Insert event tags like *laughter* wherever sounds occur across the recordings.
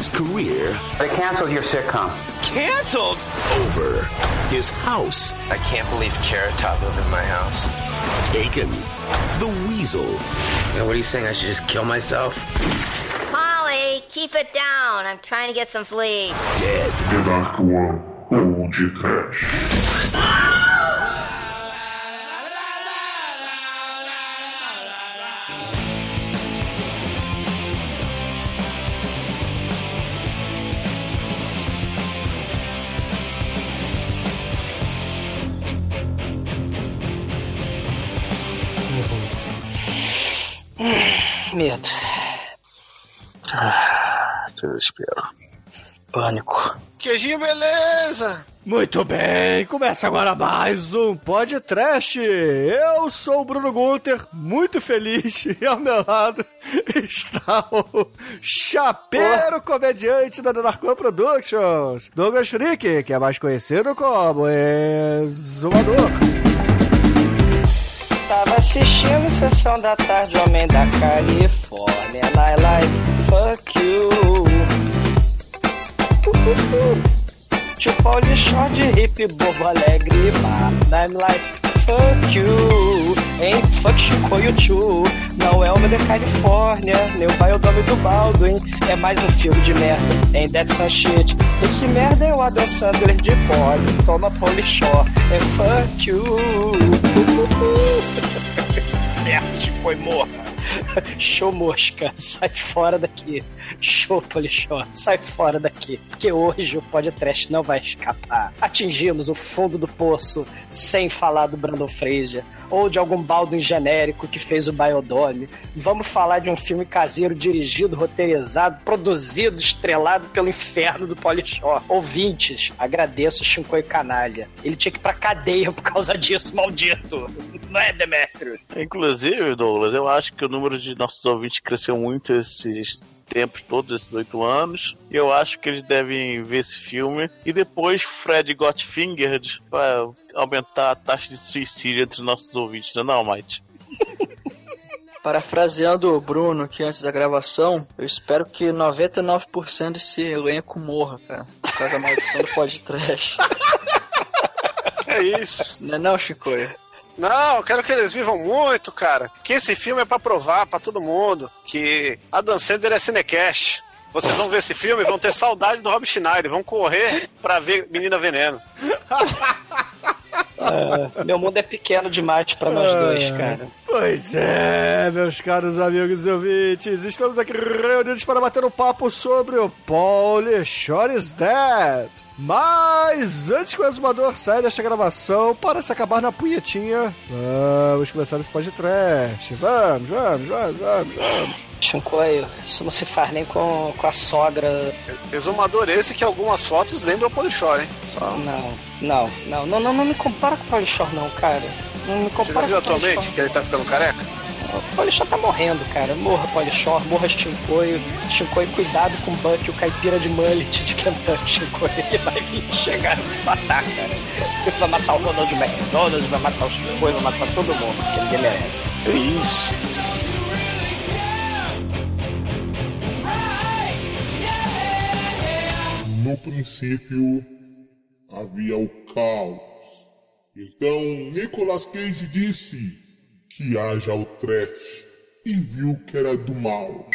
his career. They canceled your sitcom. Canceled? Over his house. I can't believe Carrot Top lived in my house. Taken. The Weasel. what are you saying? I should just kill myself? Polly, keep it down. I'm trying to get some sleep. Dead. The Dark One ou de trash. Medo. Desespero. Pânico. Queijinho, beleza! Muito bem, começa agora mais um podcast. Eu sou o Bruno Gunter, muito feliz, *laughs* e ao meu lado está o chapeiro comediante da Narcon Productions, Douglas Freak, que é mais conhecido como Exumador. Tava assistindo Sessão da Tarde, Homem da Califórnia. I like fuck you. Tio Paulichó de hip, bobo alegre, but I'm like fuck you. Hein? Fuck Chico e o Tio. Não é Homem da Califórnia, nem o Biodome do Baldwin. É mais um filme de merda, hein? That's some shit. Esse merda é o Adam Sandler de pole. Toma Paulichó, é fuck you. *laughs* Chico e morra. *laughs* Show mosca, sai fora daqui. Show polichó, sai fora daqui. Porque hoje o podcast não vai escapar. Atingimos o fundo do poço sem falar do Brandon Fraser ou de algum Baldwin genérico que fez o Biodome. Vamos falar de um filme caseiro dirigido, roteirizado, produzido, estrelado pelo inferno do Polichó. Ouvintes, agradeço o Shinkoi Canalha. Ele tinha que ir pra cadeia por causa disso, maldito. Não é, Demetrio? Inclusive, Douglas, eu acho que o número de nossos ouvintes cresceu muito esses tempos todos, esses oito anos. E eu acho que eles devem ver esse filme. E depois Fred Got Fingered para aumentar a taxa de suicídio entre nossos ouvintes, não, é não Mike? *laughs* Parafraseando o Bruno aqui antes da gravação, eu espero que 99% desse elenco morra, cara. Por causa da maldição do podcast. *laughs* É isso. Não é não, Chicoio? Não, eu quero que eles vivam muito, cara. Que esse filme é pra provar pra todo mundo que Adam Sandler é cinecast. Vocês vão ver esse filme e vão ter saudade do Rob Schneider, vão correr pra ver Menina Veneno. *laughs* É, meu mundo é pequeno demais pra nós dois, cara. Pois é, meus caros amigos e ouvintes, estamos aqui reunidos para bater um papo sobre o Shore is Dead. Mas antes que o exumador saia desta gravação, para se acabar na punhetinha, vamos começar esse podcast. Vamos, vamos, vamos, vamos, vamos. Shinkoi, isso não se faz nem com, com a sogra. Exumador esse que algumas fotos lembram o Polichor, hein? Só... Não, não, não, não, não, não me compara com o Polichor não, cara. Não me compara Você já viu atualmente que ele tá ficando careca? O Polichor tá morrendo, cara. Morra, Polichor, morra Shinkoi. Shinkoi, cuidado com o Buck, o caipira de mullet de Kentucky, Shinkoi. Ele vai vir chegar e te matar, cara. Ele vai matar o Ronald McDonald, vai matar o Shinkoi, vai matar todo mundo, porque ninguém merece. É isso. No princípio havia o caos. Então Nicolas Cage disse que haja o trash e viu que era do mal.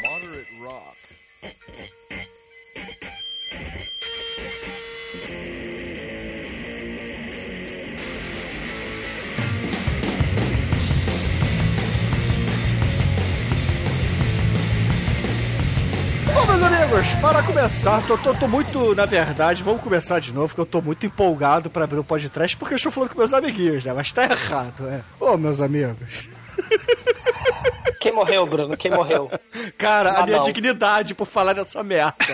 Amigos, para começar, tô, tô, tô muito, na verdade, vamos começar de novo, porque eu tô muito empolgado para abrir o podcast, porque eu estou falando com meus amiguinhos, né? Mas tá errado, é. Ô, meus amigos. Quem morreu, Bruno? Quem morreu? Cara, a Ah, minha não. dignidade por falar dessa merda. *laughs*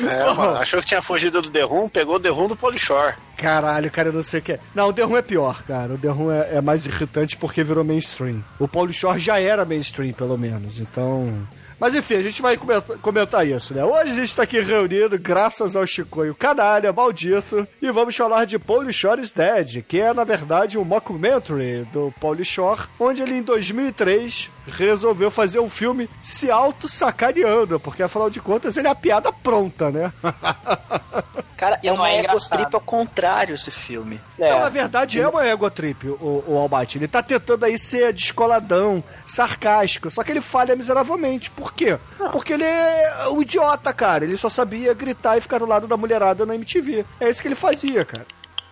É, mano, achou que tinha fugido do The Room, pegou o The Room do Polichor. Caralho, cara, eu não sei o que é. Não, o The Room é pior, cara. O The Room é, é mais irritante porque virou mainstream. O Paulo Shore já era mainstream, pelo menos. Então, Mas enfim, a gente vai comentar, isso, né? Hoje a gente tá aqui reunido graças ao Chicoio canalha, maldito, e vamos falar de Paul Shore is Dead, que é, na verdade, um mockumentary do Paul Shore, onde ele, em 2003, resolveu fazer um filme se auto-sacaneando, porque, afinal de contas, ele é a piada pronta, né? *laughs* Cara, é uma é ego engraçado. trip ao contrário esse filme. É. Não, na verdade, é uma ego trip, o, o Almighty. Ele tá tentando aí ser descoladão, sarcástico, só que ele falha miseravelmente. Por quê? Porque ele é um idiota, cara. Ele só sabia gritar e ficar do lado da mulherada na MTV. É isso que ele fazia, cara.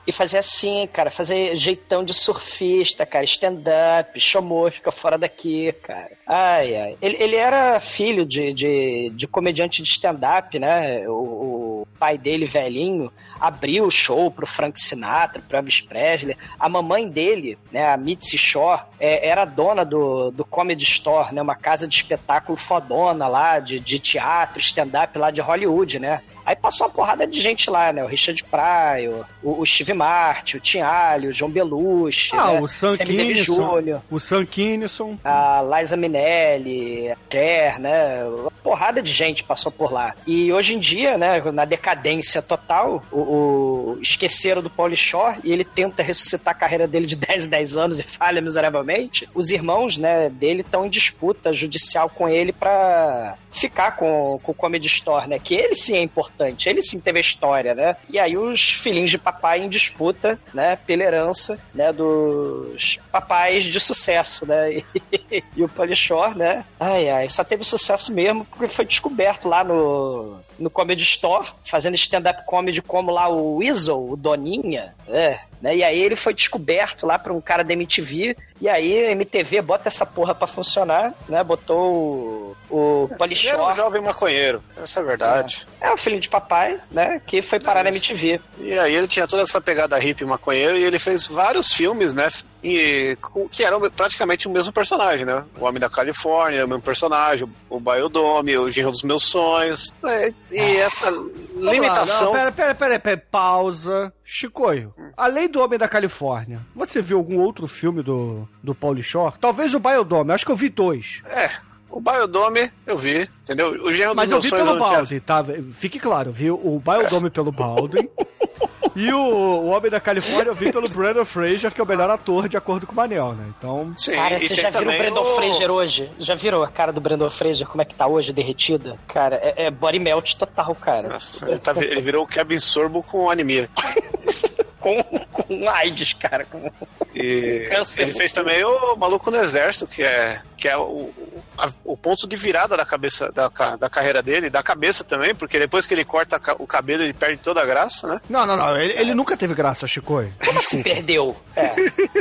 E fazer assim, cara, fazer jeitão de surfista, cara, stand-up, show mosca fora daqui, cara. Ai, ai. Ele, ele era filho de, de, de comediante de stand-up, né? O, o pai dele, velhinho, abriu o show pro Frank Sinatra, pro Elvis Presley. A mamãe dele, né, a Mitzi Shore, é, era dona do, do Comedy Store, né? Uma casa de espetáculo fodona lá, de, de teatro, stand-up lá de Hollywood, né? Aí passou uma porrada de gente lá, né? O Richard Pryor, o, o Steve Martin, o Tim Allen, o João Belushi, Ah, né? o Sam Kinison. O Sam Kinison. a Liza Minnelli, a Cher, né? Uma porrada de gente passou por lá. E hoje em dia, né, na decadência total, o, o esqueceram do Paul Shore e ele tenta ressuscitar a carreira dele de *laughs* 10 em 10 anos e falha miseravelmente. Os irmãos, né, dele estão em disputa judicial com ele pra ficar com, com o Comedy Store, né? Que ele sim é importante, ele sim teve a história, né? E aí os filhinhos de papai em disputa, né? Pela herança, né? Dos papais de sucesso, né? *laughs* E, e o Polishore, né? Ai, ai, só teve sucesso mesmo porque foi descoberto lá no, no Comedy Store, fazendo stand-up comedy como lá o Weasel, o Doninha, é, né? E aí ele foi descoberto lá por um cara da MTV, e aí a MTV bota essa porra pra funcionar, né? Botou o, o Ele era um Polishore. jovem maconheiro, essa é a verdade. É o filho de papai, né? Que foi parar na MTV. E aí ele tinha toda essa pegada hippie maconheiro e ele fez vários filmes, né? E, que eram praticamente o mesmo personagem, né? O Homem da Califórnia, o mesmo personagem, o Biodome, o Genro dos Meus Sonhos. É, E essa limitação. Não, pera, pera, pera, pera, pausa. Chicoio, além do Homem da Califórnia, você viu algum outro filme do, do Paul Shore? Talvez o Biodome, acho que eu vi dois. É, o Biodome eu vi, entendeu? O Genro dos Mas eu Meus vi Sonhos pelo não tinha- Baldwin, tá? Fique claro, eu vi o Biodome pelo Baldwin. *laughs* E o, o Homem da Califórnia eu vi pelo Brandon Fraser, que é o melhor ator de acordo com o Manel, né? Então. Sim, Cara, você já viu o Brandon Fraser hoje? Já viram a cara do Brandon Fraser, como é que tá hoje, derretida? Cara, é, é body melt total, cara. Nossa, ele, tá- ele virou o Kevin Sorbo com anemia. *laughs* com, com AIDS, cara. Com... E ele fez também o Maluco no Exército, que é, que é o, o, a- o ponto de virada da cabeça da, da carreira dele, da cabeça também, porque depois que ele corta o cabelo, ele perde toda a graça, né? Não, não, não. Ele, ele nunca teve graça, Chicoio. Como assim perdeu? É.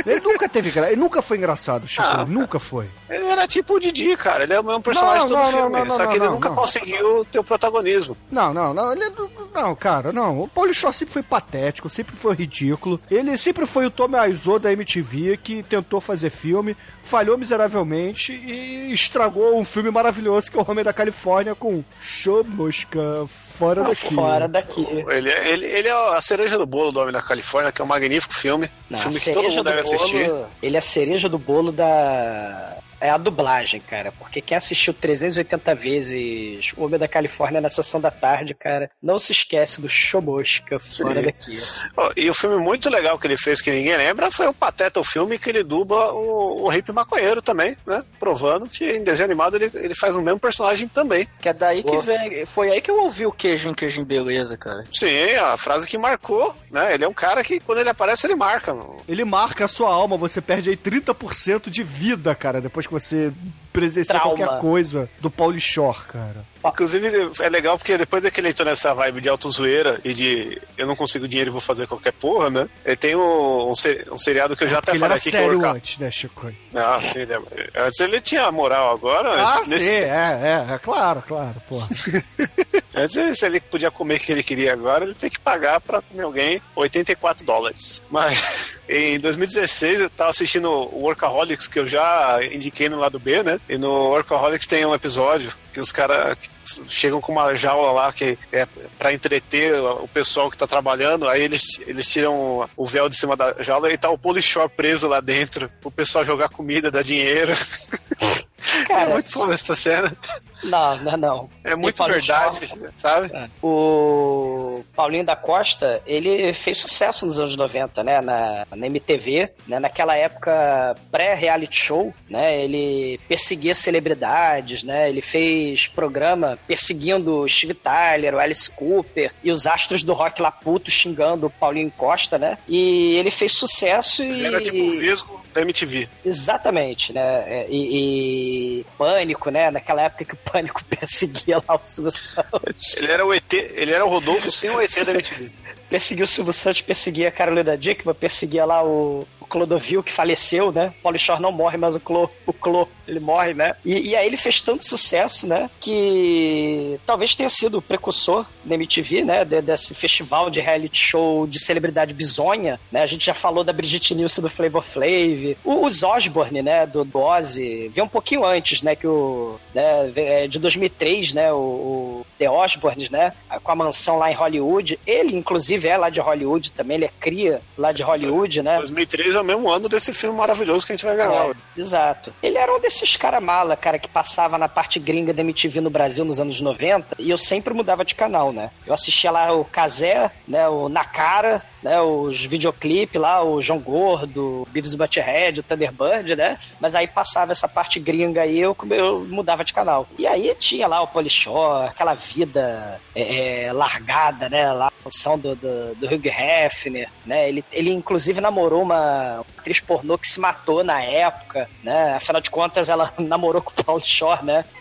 Ele nunca teve graça. Ele nunca foi engraçado, Chicoio. Ah, nunca foi. Ele era tipo o Didi, cara. Ele é o mesmo personagem Não, de todo não, filme. não, não, só não, que ele não, nunca não. conseguiu ter o protagonismo. Não, não, não. Ele, não, cara, não. O Paulo Shaw sempre foi patético, sempre foi ridículo. Ele sempre foi o Tommy Aizo da MTV que tentou fazer filme, falhou miseravelmente e estragou um filme maravilhoso que é O Homem da Califórnia com Show Mosca fora daqui. Fora daqui. Ele, ele, ele é a cereja do bolo do Homem da Califórnia, que é um magnífico filme. Não, filme que todo mundo do deve assistir. bolo, ele é a cereja do bolo da. É a dublagem, cara. Porque quem assistiu 380 vezes O Homem da Califórnia na sessão da tarde, cara, não se esquece do Chomosca fora Sim. daqui. Ó, e o filme muito legal que ele fez, que ninguém lembra, foi o Pateta, o filme que ele dubla o, o hippie maconheiro também, né? Provando que em desenho animado ele, ele faz o mesmo personagem também. Que é daí que Pô. vem. Foi aí que eu ouvi o queijo em queijo em beleza, cara. Sim, a frase que marcou, né? Ele é um cara que quando ele aparece, ele marca. mano. Ele marca a sua alma, você perde aí 30% de vida, cara, depois que você presencia Trauma. qualquer coisa do Paulo Shore, cara. Inclusive, é legal porque depois que ele entrou nessa vibe de autozoeira e de eu não consigo dinheiro e vou fazer qualquer porra, né? Ele tem um, um, um seriado que eu já até Porque ele falei aqui que é o sério Orca... antes, né, Chico? Não, sim, ele é- antes ele tinha moral agora. Ah, esse- nesse- sim, é, é, é, claro, claro, pô. *laughs* Antes, se ele podia comer o que ele queria agora, ele tem que pagar pra comer alguém 84 dólares. Mas em 2016 eu tava assistindo o Workaholics, que eu já indiquei no lado B, né? E no Workaholics tem um episódio que os caras chegam com uma jaula lá que é pra entreter o pessoal que tá trabalhando, aí eles, eles tiram o véu de cima da jaula e tá o Polishore preso lá dentro, o pessoal jogar comida, dar dinheiro. *laughs* é Cara, muito foda essa cena. Não, não, não. É muito verdade, sabe? O Paulinho da Costa, ele fez sucesso nos anos 90, né? Na, na MTV, né? Naquela época pré-reality show, né? Ele perseguia celebridades, né? Ele fez programa perseguindo o Steve Tyler, o Alice Cooper e os astros do rock lá puto xingando o Paulinho Costa, né? E ele fez sucesso e... Ele era tipo o Vesgo da MTV. Exatamente, né? É, E, e Pânico, né? Naquela época que o Pânico perseguia lá o Silvio Santos. Ele era o ET, ele era o Rodolfo sem o ET da *laughs* MTV. Perseguiu o Silvio Santos, perseguia a Carolina Dickman, perseguia lá o, o Clodovil, que faleceu, né? O Paulo Shore não morre, mas o Clo, o Clo, ele morre, né? E, e aí ele fez tanto sucesso, né? Que talvez tenha sido o precursor da MTV, né? de- desse festival de reality show de celebridade bizonha, né? A gente já falou da Brigitte Nielsen do Flavor Flav. Os Osborne, né? Do, do Ozzy, veio um pouquinho antes, né? Que o... Né, é de 2003, né? O, o The Osbornes, né? Com a mansão lá em Hollywood. Ele, inclusive, é lá de Hollywood também. Ele é cria lá de Hollywood, né? 2003 é o mesmo ano desse filme maravilhoso que a gente vai gravar. É, exato. Ele era um desses cara mala, cara, que passava na parte gringa da MTV no Brasil nos anos 90 e eu sempre mudava de canal, né? Eu assistia lá o Kazé, né, o Nakara, né, os videoclipes lá, o João Gordo, Beavis e Butthead, o Thunderbird, né? Mas aí passava essa parte gringa aí, eu, eu mudava de canal. E aí tinha lá o Polishore, aquela vida é, é, largada, né? Lá, a função do, do, do Hugh Hefner, né? Ele, ele inclusive namorou uma atriz pornô que se matou na época, né? Afinal de contas, ela *laughs* namorou com o Paul Shore, né? *laughs*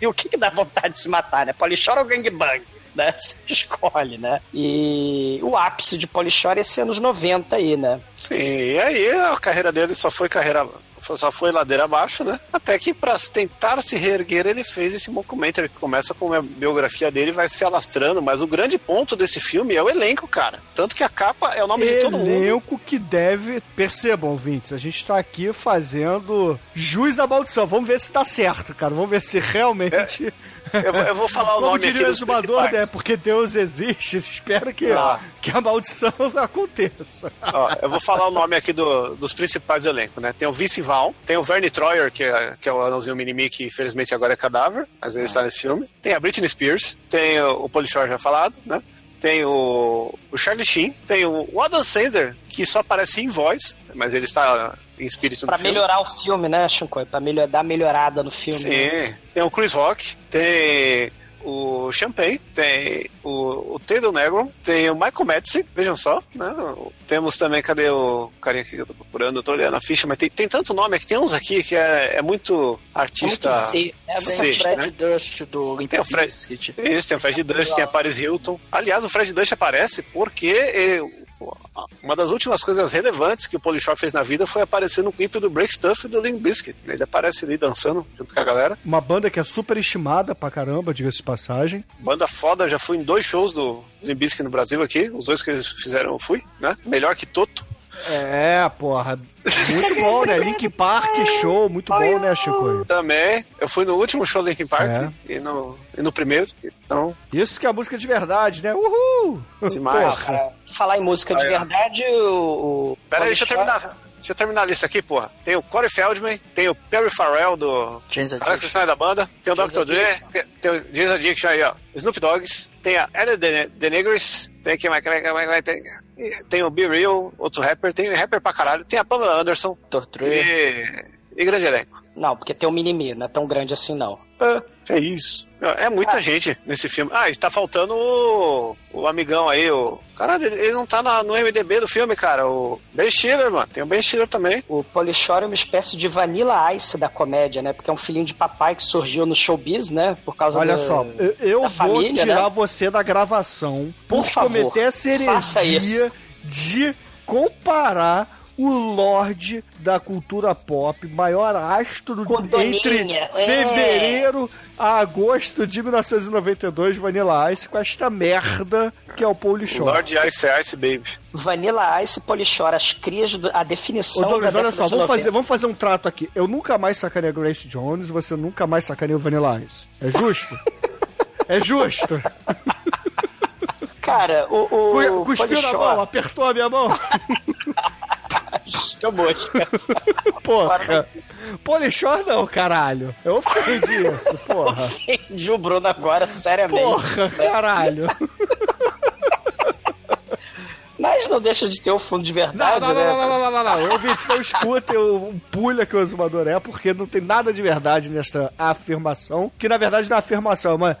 E o que, que dá vontade de se matar, né? Paul Shore ou gangbang? *laughs* Né? Você escolhe, né? E o ápice de Polishore é esse anos 90 aí, né? Sim, e aí a carreira dele só foi carreira só foi ladeira abaixo, né? Até que para tentar se reerguer, ele fez esse documentary que começa com a biografia dele e vai se alastrando, mas o grande ponto desse filme é o elenco, cara. Tanto que a capa é o nome de todo mundo. Elenco que deve. Percebam, ouvintes, a gente tá aqui fazendo jus à maldição. Vamos ver se tá certo, cara. Vamos ver se realmente. Eu, vou- eu vou falar o Como nome aqui diria o dos exumador, né? principais. Porque Deus existe. *laughs* Espero que, Ah. que a maldição *laughs* aconteça. Ó, eu vou falar o nome aqui do- dos principais elencos, né? Tem o Vince Vaughn, tem o Verne Troyer, que é, que é o anãozinho Minimi, que infelizmente agora é cadáver, mas ele está nesse filme. Tem a Britney Spears, tem o, o Polishore já falado, né? Tem o, o Charlie Sheen, tem o, o Adam Sandler, que só aparece em voz, mas ele está em espírito Pra no filme. melhorar o filme, né, Shinkoi? Pra melhor, dar melhorada no filme. né? Sim, tem o Chris Rock, tem o Champagne, tem o, o Taylor Negro, tem o Michael Madison, vejam só, né? Temos também, cadê o carinha aqui que eu tô procurando? Eu tô olhando a ficha, mas tem, tem tanto nome aqui, tem uns aqui que é, é muito artista. Muito C, É, C, o Fred né? Durst do Limp Tem o Fred- Bizkit. Isso, tem o Fred Dust, tem a Paris Hilton. Aliás, o Fred Dust aparece porque ele- uma das últimas coisas relevantes que o Polishore fez na vida foi aparecer no clipe do Break Stuff do Limp Bizkit. Ele aparece ali dançando junto com a galera. Uma banda que é super estimada pra caramba, diga-se de passagem. Banda foda, já fui em dois shows do Limp Bizkit no Brasil aqui. Os dois que eles fizeram eu fui, né? Melhor que Toto. É, porra. Muito bom, né? Link Park show, muito bom, né, Chico? Também. Eu fui no último show do Linkin Park É. e, no, e no primeiro. Então, Isso que é a música de verdade, né? Uhul! demais. Porra. Cara, falar em música de verdade, o. o Pera aí, deixa eu terminar. Deixa eu terminar a lista aqui, porra. Tem o Corey Feldman, tem o Perry Farrell do. James sai da banda. Tem o Dr. Dre, tem, o James Addiction aí, ó. Snoop Dogg's, tem a Ellie De- DeNegris, tem aqui mais, mais, mais, tem, tem o Be Real, outro rapper, tem rapper pra caralho, tem a Pamela Anderson. Dre. e, e grande elenco. Não, porque tem o Minimi, não é tão grande assim, não. É isso. É muita gente nesse filme. Ah, e tá faltando o, o amigão aí, o. Caralho, ele ele não tá na- no MDB do filme, cara. O Ben Stiller, mano. Tem o Ben Stiller também. O Polishore é uma espécie de Vanilla Ice da comédia, né? Porque é um filhinho de papai que surgiu no showbiz, né? Por causa Olha do- só, eu, vou família, tirar né? você da gravação por, Por favor, cometer essa heresia de comparar o Lorde da cultura pop, maior astro entre é. fevereiro a agosto de 1992, Vanilla Ice, com esta merda que é o Paul Shore. Lord Ice Ice Baby. Vanilla Ice e Polishore, as crias, do- a Ô, definição Douglas, da olha só, vamos 90. fazer, vamos fazer um trato aqui. Eu nunca mais sacanei a Grace Jones e você nunca mais sacaneia o Vanilla Ice. É justo? é justo. Cara, o, o Cu- Cuspiu na mão, apertou a minha mão. *laughs* Show *laughs* mosca. Porra. Polishore não, caralho. Eu ofendi isso, porra. Entendi o Bruno agora, seriamente. Porra, caralho. Mas não deixa de ter o fundo de Não, verdade, não, não, né? não, não, não, não, não. Ouvintes, não escutem o pulha que o exumador é, porque não tem nada de verdade nesta afirmação. Que na verdade não é afirmação, é uma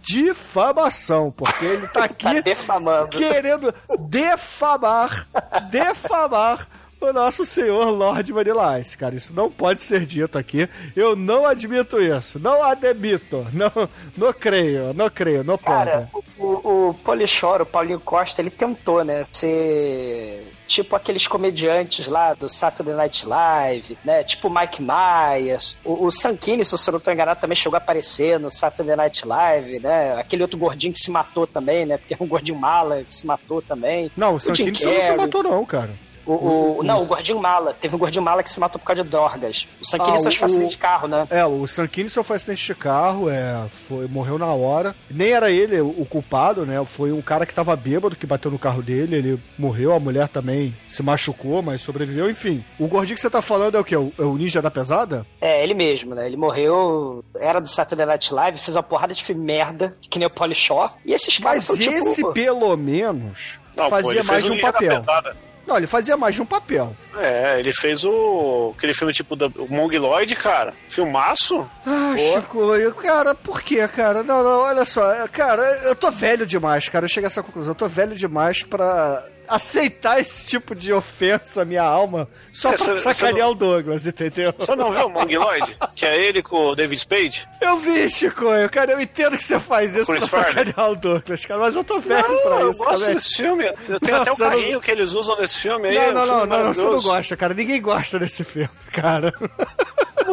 difamação, porque ele tá *laughs* aqui Tá defamando. querendo defamar, defamar o nosso senhor Lord Vanilla Ice, cara. Isso não pode ser dito aqui. Eu não admito isso. Não admito. Não, não creio, não creio, não Cara, pode. o, o Polichoro, o Paulinho Costa, ele tentou, né, ser tipo aqueles comediantes lá do Saturday Night Live, né, tipo Mike Myers. O, o Sankini, se eu não tô enganado, também chegou a aparecer no Saturday Night Live, né, aquele outro gordinho que se matou também, né, porque é um gordinho mala que se matou também. Não, o Jim Sankini não se matou não, cara. O, o- não, o gordinho mala. Teve um gordinho mala que se matou por causa de drogas. O Sankini Ah, só faz acidente de carro, né? É, o Sankini só foi acidente de carro, é, foi, morreu na hora. Nem era ele o, culpado, né? Foi um cara que tava bêbado que bateu no carro dele, ele morreu, a mulher também se machucou, mas sobreviveu, enfim. O gordinho que você tá falando é o quê? O, é o Ninja da Pesada? É, ele mesmo, né? Ele morreu, era do Saturday Night Live, fez uma porrada de filme merda, que nem o Polishore. E esses caras Mas são esse, tipo... pelo menos, Não, pô, fazia ele mais um Ninja da papel. Pesada. Não, ele fazia mais de um papel. É, ele fez o. aquele filme tipo do o Mongoloid, cara. Filmaço? Ah, Chico, eu, cara, por quê, cara? Não, não, olha só, cara, eu tô velho demais, cara. Eu chego a essa conclusão. Eu tô velho demais pra aceitar esse tipo de ofensa à minha alma só É, pra cê- cê sacanear não- o Douglas, entendeu? Você não viu o Mongoloid? que é ele com o David Spade? Eu vi, Chico, eu, cara, eu entendo que você faz isso Chris pra Farley. sacanear o Douglas, cara, mas eu tô velho Não, pra eu isso gosto também. desse filme. Eu tenho até o eu não- carrinho que eles usam nesse filme aí. Não, é um não, filme não, não, você não gosta, cara. Ninguém gosta desse filme, *laughs* cara.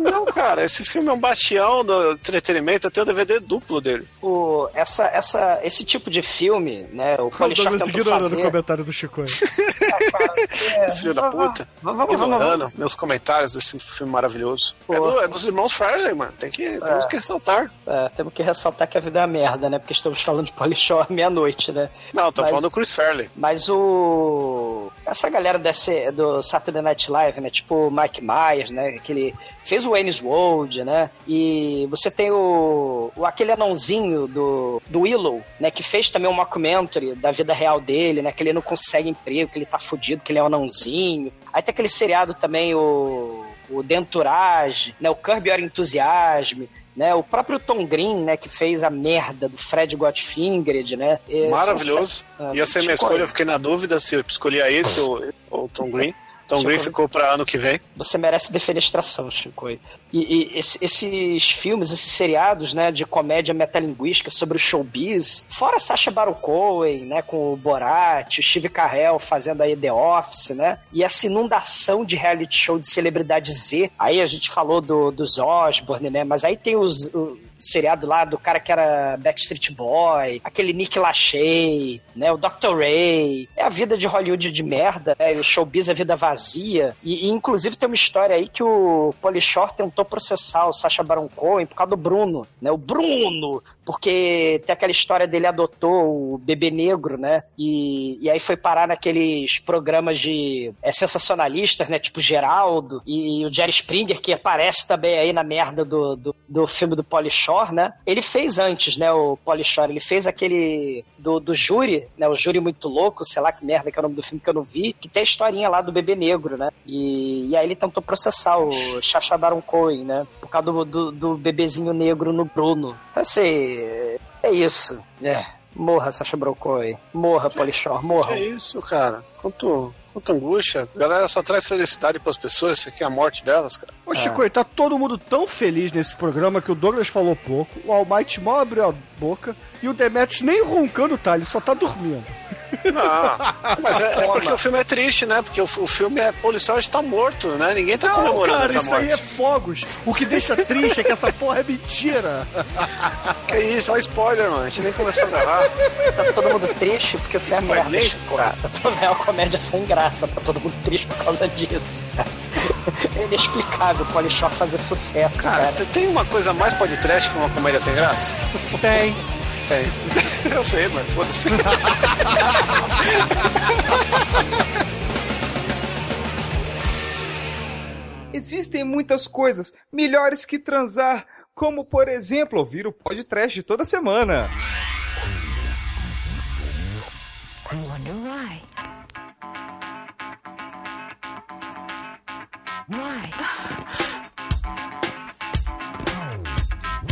Não, cara, esse filme é um bastião do entretenimento. Eu tenho o DVD duplo dele. O, essa, essa, esse tipo de filme, né? O *laughs* Douglas tentou fazer... comentário do Chico. *laughs* aí. Filho da puta. Vamos, vamos, vamos, meus comentários desse filme maravilhoso. É, do- é dos irmãos Farley, mano. Tem que, temos que ressaltar. É, temos que ressaltar que a vida é uma merda, né? Porque estamos falando de Polishore meia-noite, né? Não, tô Mas- falando do Chris Farley. Mas o. Essa galera desse, do Saturday Night Live, né? Tipo o Mike Myers, né? Que ele fez o Wayne's World, né? E você tem o. o aquele anãozinho do, do Willow, né? Que fez também um mockumentary da vida real dele, né? Que ele não consegue emprego, que ele tá fudido, que ele é um anãozinho. Aí tem aquele seriado também, o. O Denturage, né? O Curb Your Enthusiasm, né? O próprio Tom Green, né? Que fez a merda do Fred Gotfingered, né? E Maravilhoso. são- Ia ser minha escolha. Eu fiquei na dúvida se eu escolhia esse ou, ou Tom Green. Tom Green ficou pra ano que vem. Você merece defenestração, Chico. E, e esse- esses filmes, esses seriados, né, de comédia metalinguística sobre o showbiz, fora Sacha Baron Cohen, né, com o Borat, o Steve Carell fazendo aí The Office, né, e essa inundação de reality show de celebridade Z. Aí a gente falou do, dos Osborne, né, mas aí tem os... o, seriado lá do cara que era Backstreet Boy, aquele Nick Lachey, né, o Dr. Ray. É a vida de Hollywood de merda, né, o showbiz é vida vazia. E, e, inclusive tem uma história aí que o Polishore tentou processar o Sacha Baron Cohen por causa do Bruno, né, o Bruno, porque tem aquela história dele adotou o bebê negro, né, e, e aí foi parar naqueles programas de é, sensacionalistas, né, tipo Geraldo e, o Jerry Springer, que aparece também aí na merda do, do, do filme do Polishore, né, ele fez antes, né, o Polishore, ele fez aquele do, do Júri, né, o Júri Muito Louco, sei lá que merda que é o nome do filme que eu não vi, que tem a historinha lá do bebê negro, né, e, e aí ele tentou processar o Sacha Baron Cohen, né, por causa do, do, do bebezinho negro no Bruno. Então, assim, é isso, é. Morra, Sacha Baron Cohen. Morra, Polishore, morra. Que isso, cara? Quanto, quanto angústia. A galera só traz felicidade pras pessoas. Isso aqui é a morte delas, cara. Ô, Chico, tá todo mundo tão feliz nesse programa que o Douglas falou pouco, o Almighty mal abriu a boca e o Demetrius nem roncando tá, ele só tá dormindo. Não, mas é, é porque o filme é triste, né? Porque o, o filme é Policial tá morto, né? Ninguém tá Não, comemorando cara, essa isso morte. aí é fogos. O que deixa triste é que essa porra é mentira. Que isso, olha spoiler, mano. A gente nem começou a gravar. Tá todo mundo triste porque foi a Spoiler, merda, Chico. Tá é uma comédia sem graça, tá todo mundo triste por causa disso. É inexplicável o Polishore fazer sucesso, Cara, cara. tem uma coisa mais podcast que uma comédia sem graça? Tem. Tem. *laughs* Eu sei, mas foda-se. *laughs* Existem muitas coisas melhores que transar, como por exemplo ouvir o podcast toda semana. I wonder why. Why? *laughs*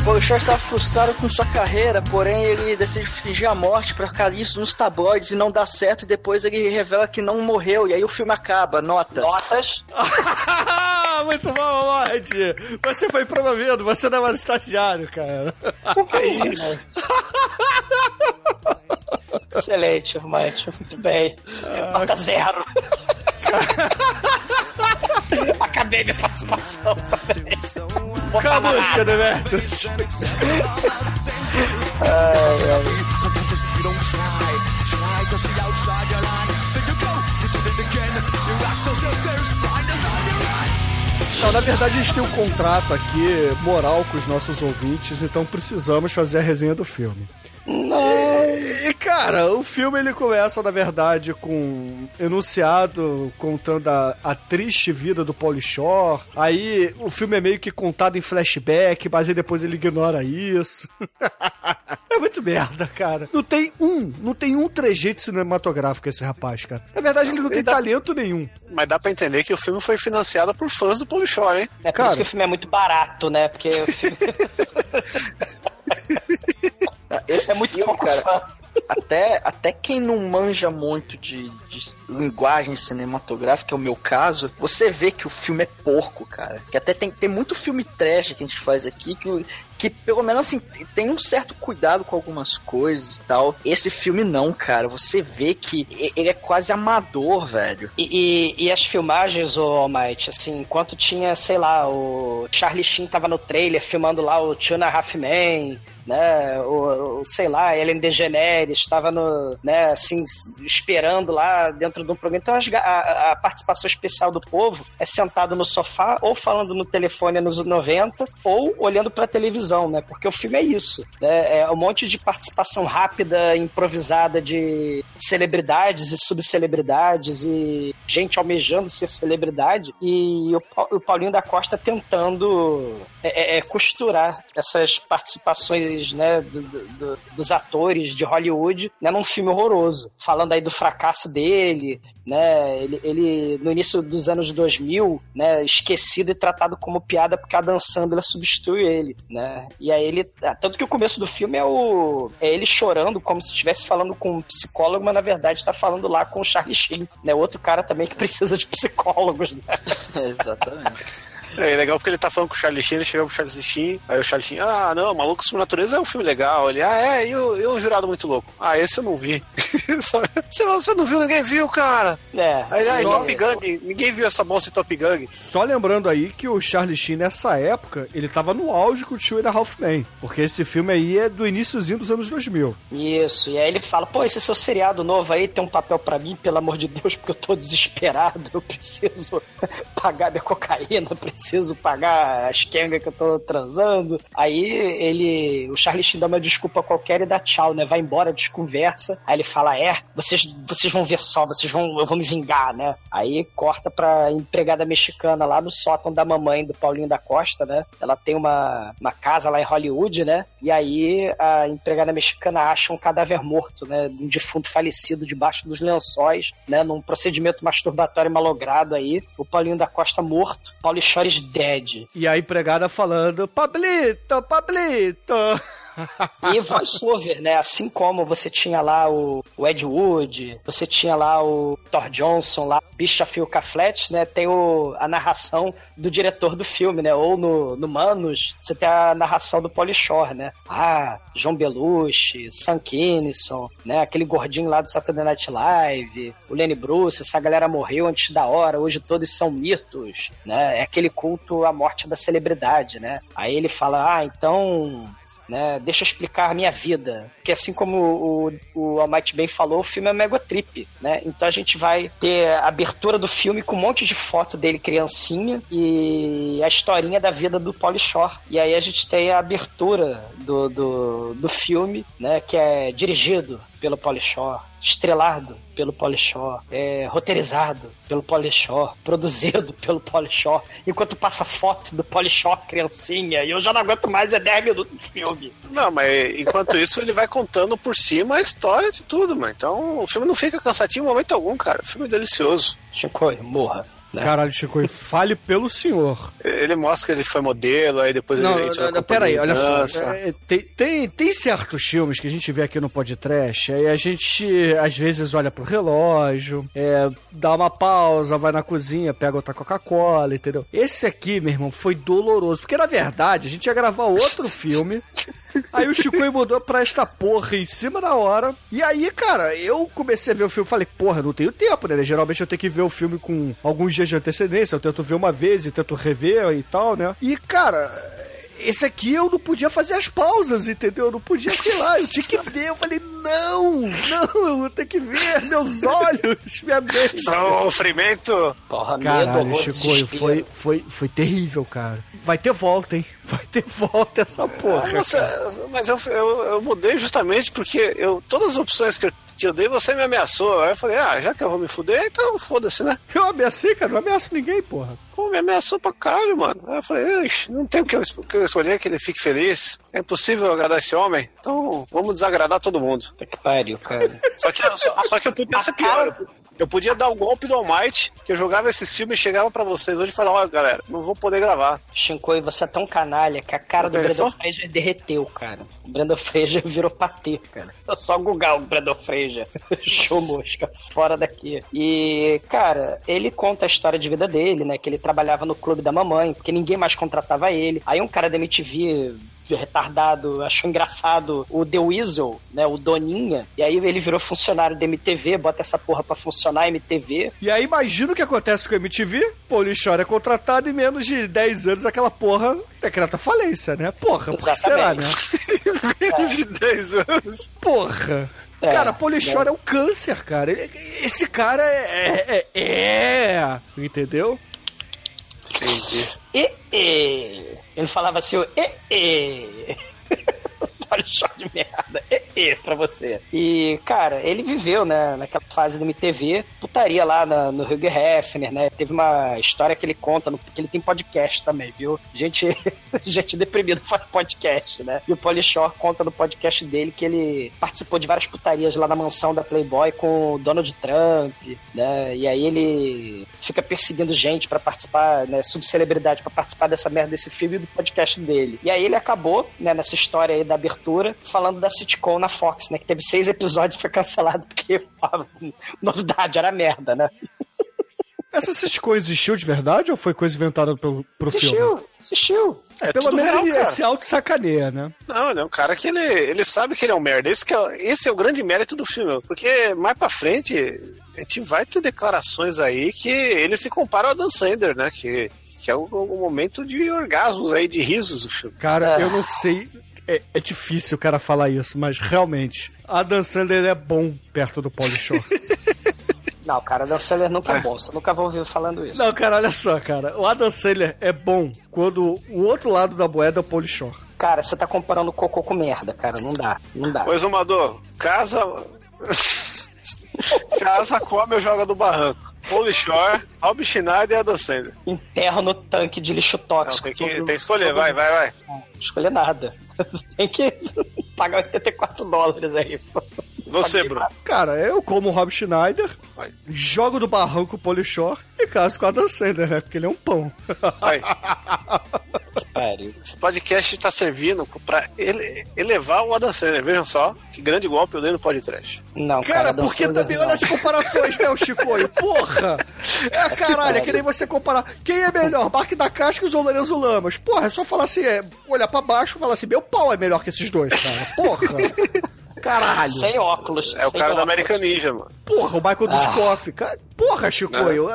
O Polishore estava frustrado com sua carreira, porém ele decide fingir a morte para ficar isso nos tabloides e não dá certo. E depois ele revela que não morreu. E aí o filme acaba. Notas. Notas. *laughs* Muito bom, Lloyd. Você foi promovido, você não é mais estagiário, cara. Que isso? *laughs* Excelente, Mike. Muito bem. Nota zero. *laughs* Acabei minha participação também. Qual a música, Demetrius? Não, na verdade a gente tem um contrato aqui moral com os nossos ouvintes, então precisamos fazer a resenha do filme. E, cara, o filme ele começa, na verdade, com um enunciado contando a, a triste vida do Pauly Shore. Aí o filme é meio que contado em flashback, mas aí depois ele ignora isso. *laughs* é muito merda, cara. Não tem um, não tem um trejeito cinematográfico esse rapaz, cara. Na verdade, ele não tem Ele dá- talento nenhum. Mas dá pra entender que o filme foi financiado por fãs do Polishore, hein? É por Cara. isso que o filme é muito barato, né? Porque o filme *laughs* Esse é muito filme, pouco cara. Até, até quem não manja muito de, de linguagem cinematográfica, é o meu caso, você vê que o filme é porco, cara. Que até tem, tem muito filme trash que a gente faz aqui que, que pelo menos assim, tem um certo cuidado com algumas coisas e tal. Esse filme não, cara. Você vê que ele é quase amador, velho. E, e- e as filmagens, o Almighty, assim, enquanto tinha, sei lá, o Charlie Sheen tava no trailer filmando lá o Two and a Half Men, né, o, o, sei lá, Ellen DeGeneres estava no, né, assim, esperando lá dentro de um programa. Então a, a participação especial do povo é sentado no sofá ou falando no telefone nos 90 ou olhando pra televisão, né, porque o filme é isso, né, é um monte de participação rápida, improvisada de celebridades e subcelebridades e gente almejando ser celebridade. E o, Pa- o Paulinho da Costa tentando é, é, é, costurar essas participações né, do- do- do- dos atores de Hollywood né, num filme horroroso, falando aí do fracasso dele, né, ele, ele, no início dos anos 2000, né, esquecido e tratado como piada porque a Dan Sandler substitui ele, né, e aí ele, ah, tanto que o começo do filme é o é ele chorando como se estivesse falando com um psicólogo, mas na verdade está falando lá com o Charlie Sheen, né, outro cara também que *laughs* precisa de psicólogos, né? *laughs* Exatamente. É legal porque ele tá falando com o Charlie Sheen, ele chega pro Charlie Sheen, aí o Charlie Sheen, ah, não, Maluco sobre Natureza é um filme legal. Ele, ah, é, e o, e o Jurado Muito Louco? Ah, esse eu não vi. *laughs* Você, não- você não viu, ninguém viu, cara. É, Aí, aí, Só- Top Gun, ninguém viu essa moça em Top Gun. Só lembrando aí que o Charlie Sheen, nessa época, ele tava no auge com o Two and a Half Men. Porque esse filme aí é do iníciozinho dos anos 2000. Isso, e aí ele fala, pô, esse seu seriado novo aí tem um papel pra mim, pelo amor de Deus, porque eu tô desesperado, eu preciso *laughs* pagar minha cocaína, preciso pagar as quengas que eu tô transando. Aí ele, o Charlie Sheen dá uma desculpa qualquer e dá tchau, né, vai embora, desconversa. Aí ele fala, é, vocês, vocês vão ver só, vocês vão, eu vou me vingar, né. Aí corta pra empregada mexicana lá no sótão da mamãe do Paulinho da Costa, né, ela tem uma, uma casa lá em Hollywood, né, e aí a empregada mexicana acha um cadáver morto, né, um defunto falecido debaixo dos lençóis, né, num procedimento masturbatório malogrado aí, o Paulinho da Costa morto, Paulo Chores dead. E a empregada falando, Pablito, Pablito. *laughs* E voice-over, né? Assim como você tinha lá o, o Ed Wood, você tinha lá o Thor Johnson, lá, Bicha Phil Caflet, né? Tem o, a narração do diretor do filme, né? Ou no, no Manos, você tem a narração do Pauly Shore, né? Ah, João Belushi, Sam Kinison, né? Aquele gordinho lá do Saturday Night Live, o Lenny Bruce, essa galera morreu antes da hora, hoje todos são mitos, né? É aquele culto à morte da celebridade, né? Aí ele fala, ah, então né? Deixa eu explicar a minha vida. Porque assim como o, o Almighty bem falou, o filme é mega trip, né? Então a gente vai ter a abertura do filme com um monte de foto dele criancinha e a historinha da vida do Pauly Shore. E aí a gente tem a abertura do, do, do filme, né? Que é dirigido pelo Polishore, estrelado pelo Polishore, é, roteirizado pelo Polishore, produzido *laughs* pelo Polishore, enquanto passa foto do Polishore criancinha, e eu já não aguento mais, é 10 minutos de filme. Não, mas enquanto isso ele vai contando por cima a história de tudo, mano. Então o filme não fica cansativo em momento algum, cara. O filme é delicioso. Chico, morra. Né? Caralho, Chico, fale pelo senhor. Ele mostra que ele foi modelo, aí depois Não, ele não, não, peraí, olha só. é, tem, tem, tem certos filmes que a gente vê aqui no podcast, aí a gente às vezes olha pro relógio, é, dá uma pausa, vai na cozinha, pega outra Coca-Cola, entendeu? Esse aqui, meu irmão, foi doloroso, porque na verdade a gente ia gravar outro *laughs* filme. Aí o Chico mudou pra esta porra em cima da hora. E aí, cara, eu comecei a ver o filme e falei, porra, não tenho tempo, né? Geralmente eu tenho que ver o filme com alguns dias de antecedência. Eu tento ver uma vez e tento rever e tal, né? E, cara, esse aqui eu não podia fazer as pausas, entendeu? Eu não podia, sei lá, eu tinha que *laughs* ver. Eu falei, não, não, eu tenho que ver meus olhos, minha mente. Sofrimento! Porra, Caralho, medo, Chico, foi, foi, foi terrível, cara. Vai ter volta, hein? *laughs* Vai ter volta essa porra. Nossa, mas eu, eu, eu mudei justamente porque eu, todas as opções que eu, eu dei, você me ameaçou. Aí eu falei, ah, já que eu vou me fuder, então foda-se, né? Eu ameacei, cara, não ameaço ninguém, porra. Pô, me ameaçou pra caralho, mano. Aí eu falei, "Ixi, não tem o que eu, o que eu escolher que ele fique feliz. É impossível agradar esse homem. Então vamos desagradar todo mundo. Puta que pariu, cara. Só que, só, só que eu podia ser pior. Eu podia dar o golpe do Almighty, que eu jogava esses filmes e chegava pra vocês hoje e falava, ó, galera, não vou poder gravar. Shinkoi, você é tão canalha que a cara do Pensou? Brandon Fraser derreteu, cara. O Brandon Fraser virou patê, cara. É *laughs* só googar o Brandon Fraser. *laughs* Show mosca, fora daqui. E, cara, ele conta a história de vida dele, né? Que ele trabalhava no clube da mamãe, porque ninguém mais contratava ele. Aí um cara da MTV retardado, achou engraçado o The Weasel, né, o Doninha, e aí ele virou funcionário da MTV, bota essa porra pra funcionar a MTV. E aí imagina o que acontece com a MTV. Polishore é contratado em menos de 10 anos aquela porra decreta falência, né? Porra, por que será, né? *laughs* Menos de 10 anos. Porra. É, cara, Polishore é um câncer, cara. Esse cara é. é, é entendeu? Entendi. E, e. Ele falava assim, e, e. Olha só de merda. E, e pra você. E, cara, ele viveu, né, naquela fase da MTV, putaria lá na- no Hugh Hefner, né? Teve uma história que ele conta, no, que ele tem podcast também, viu? Gente, *laughs* gente deprimida faz podcast, né? E o Polishore conta no podcast dele que ele participou de várias putarias lá na mansão da Playboy com o Donald Trump, né? E aí ele fica perseguindo gente pra participar, né? Subcelebridade pra participar dessa merda desse filme e do podcast dele. E aí ele acabou, né, nessa história aí da abertura, falando da sitcom na Fox, né? Que teve seis episódios e foi cancelado porque a novidade era merda, né? Essa sitcom existiu de verdade ou foi coisa inventada pro, pro filme? Assistiu, assistiu. É Pelo menos real, ele cara. se auto-sacaneia, né? Não, ele é um cara que ele, ele sabe que ele é um merda. Esse, que é, esse é o grande mérito do filme. Porque mais pra frente, a gente vai ter declarações aí que ele se compara ao Dan Sander, né? Que, que é o, o momento de orgasmos aí, de risos do filme. Cara, Ah. eu não sei. É, é difícil o cara falar isso, mas realmente, a Dan Sandler é bom perto do Polishore. *laughs* Não, cara, Dan Sandler nunca é bom. Você nunca vai ouvir falando isso. não, cara, olha só, cara. O Adam Sandler é bom quando o outro lado da moeda é o Polishore. Cara, você tá comparando cocô com merda, cara. Não dá, não dá. Ô, Exumador, casa. *laughs* casa, come ou joga do barranco. Holy Shore, Rob Schneider e Adam Sandler. Enterra no tanque de lixo Não, tóxico. tem, que, Todo- tem que escolher, vai, vai, vai. Não escolher nada. Tem que pagar 84 dólares aí. pô. Você, Bruno. Cara, eu como o Rob Schneider, Vai. jogo do barranco o Polishore e caso com a Dan Sandler, né? Porque ele é um pão. Vai. *laughs* Pariu. Esse podcast está servindo pra ele- elevar o Adam Sandler. Vejam só, que grande golpe eu dei no podcast. Não, Cara, cara, porque Sandler também não. olha as comparações, né, o Chicoio? Porra! É *laughs* caralho, é que nem você comparar. Quem é melhor, Mark da Cascos ou Lorenzo Lamas? Porra, é só falar assim, é, olhar pra baixo e falar assim, meu pau é melhor que esses dois, cara. Porra! *laughs* Caralho! Sem óculos. É o cara do. American Ninja, mano. Porra, o Michael Ah. Dudkoff. Cara, porra, Chicoio.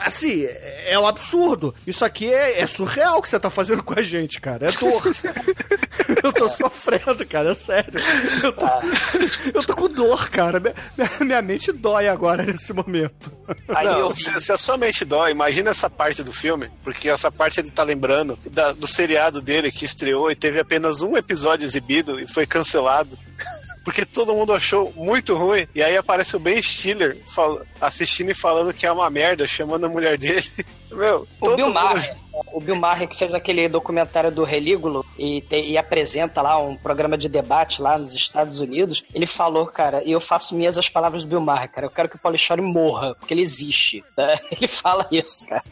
Assim, é um absurdo. Isso aqui é, é surreal o que você tá fazendo com a gente, cara. É dor. *laughs* eu tô sofrendo, cara, é sério. Eu tô, eu tô com dor, cara. Minha, minha mente dói agora nesse momento. Aí Não, eu se, se a sua mente dói, imagina essa parte do filme, porque essa parte ele tá lembrando da- do seriado dele que estreou e teve apenas um episódio exibido e foi cancelado. Porque todo mundo achou muito ruim. E aí aparece o Ben Stiller assistindo e falando que é uma merda, chamando a mulher dele. *laughs* Meu, O todo Bill mundo- Maher, o Bill Maher que fez aquele documentário do Relígulo e, te- e apresenta lá um programa de debate lá nos Estados Unidos, ele falou, cara, e eu faço minhas as palavras do Bill Maher, cara, eu quero que o Paulo Shore morra, porque ele existe. né? *laughs* Ele fala isso, cara.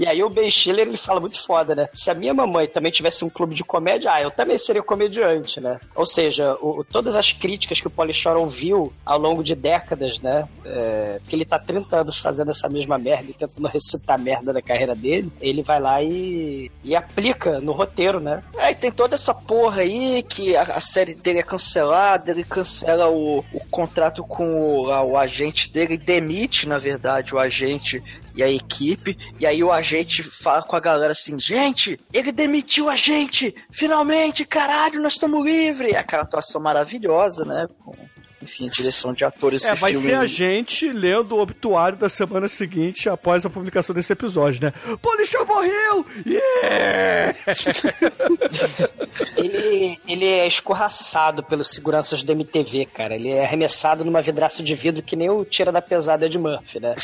E aí o Ben Stiller, ele fala muito foda, né? Se a minha mamãe também tivesse um clube de comédia, ah, eu também seria comediante, né? Ou seja, o- todas as críticas que o Paulo Shore ouviu ao longo de décadas, né? É, ele tá 30 anos fazendo essa mesma merda e tentando recitar merda na carreira dele, ele vai lá e, e aplica no roteiro, né? Aí tem toda essa porra aí que a, a série dele é cancelada, ele cancela o, o contrato com o, a- o agente dele, demite, na verdade, o agente e a equipe, e aí o agente fala com a galera assim, gente, ele demitiu a gente, finalmente, caralho, nós estamos livres. Aquela atuação maravilhosa, né? Com, enfim, direção de atores É, vai filme. ser a gente lendo o obituário da semana seguinte após a publicação desse episódio, né? Polichão morreu! Yeah! *laughs* Ele, ele é escorraçado pelos seguranças do MTV, cara. Ele é arremessado numa vidraça de vidro que nem o Tira da Pesada de Murphy, né?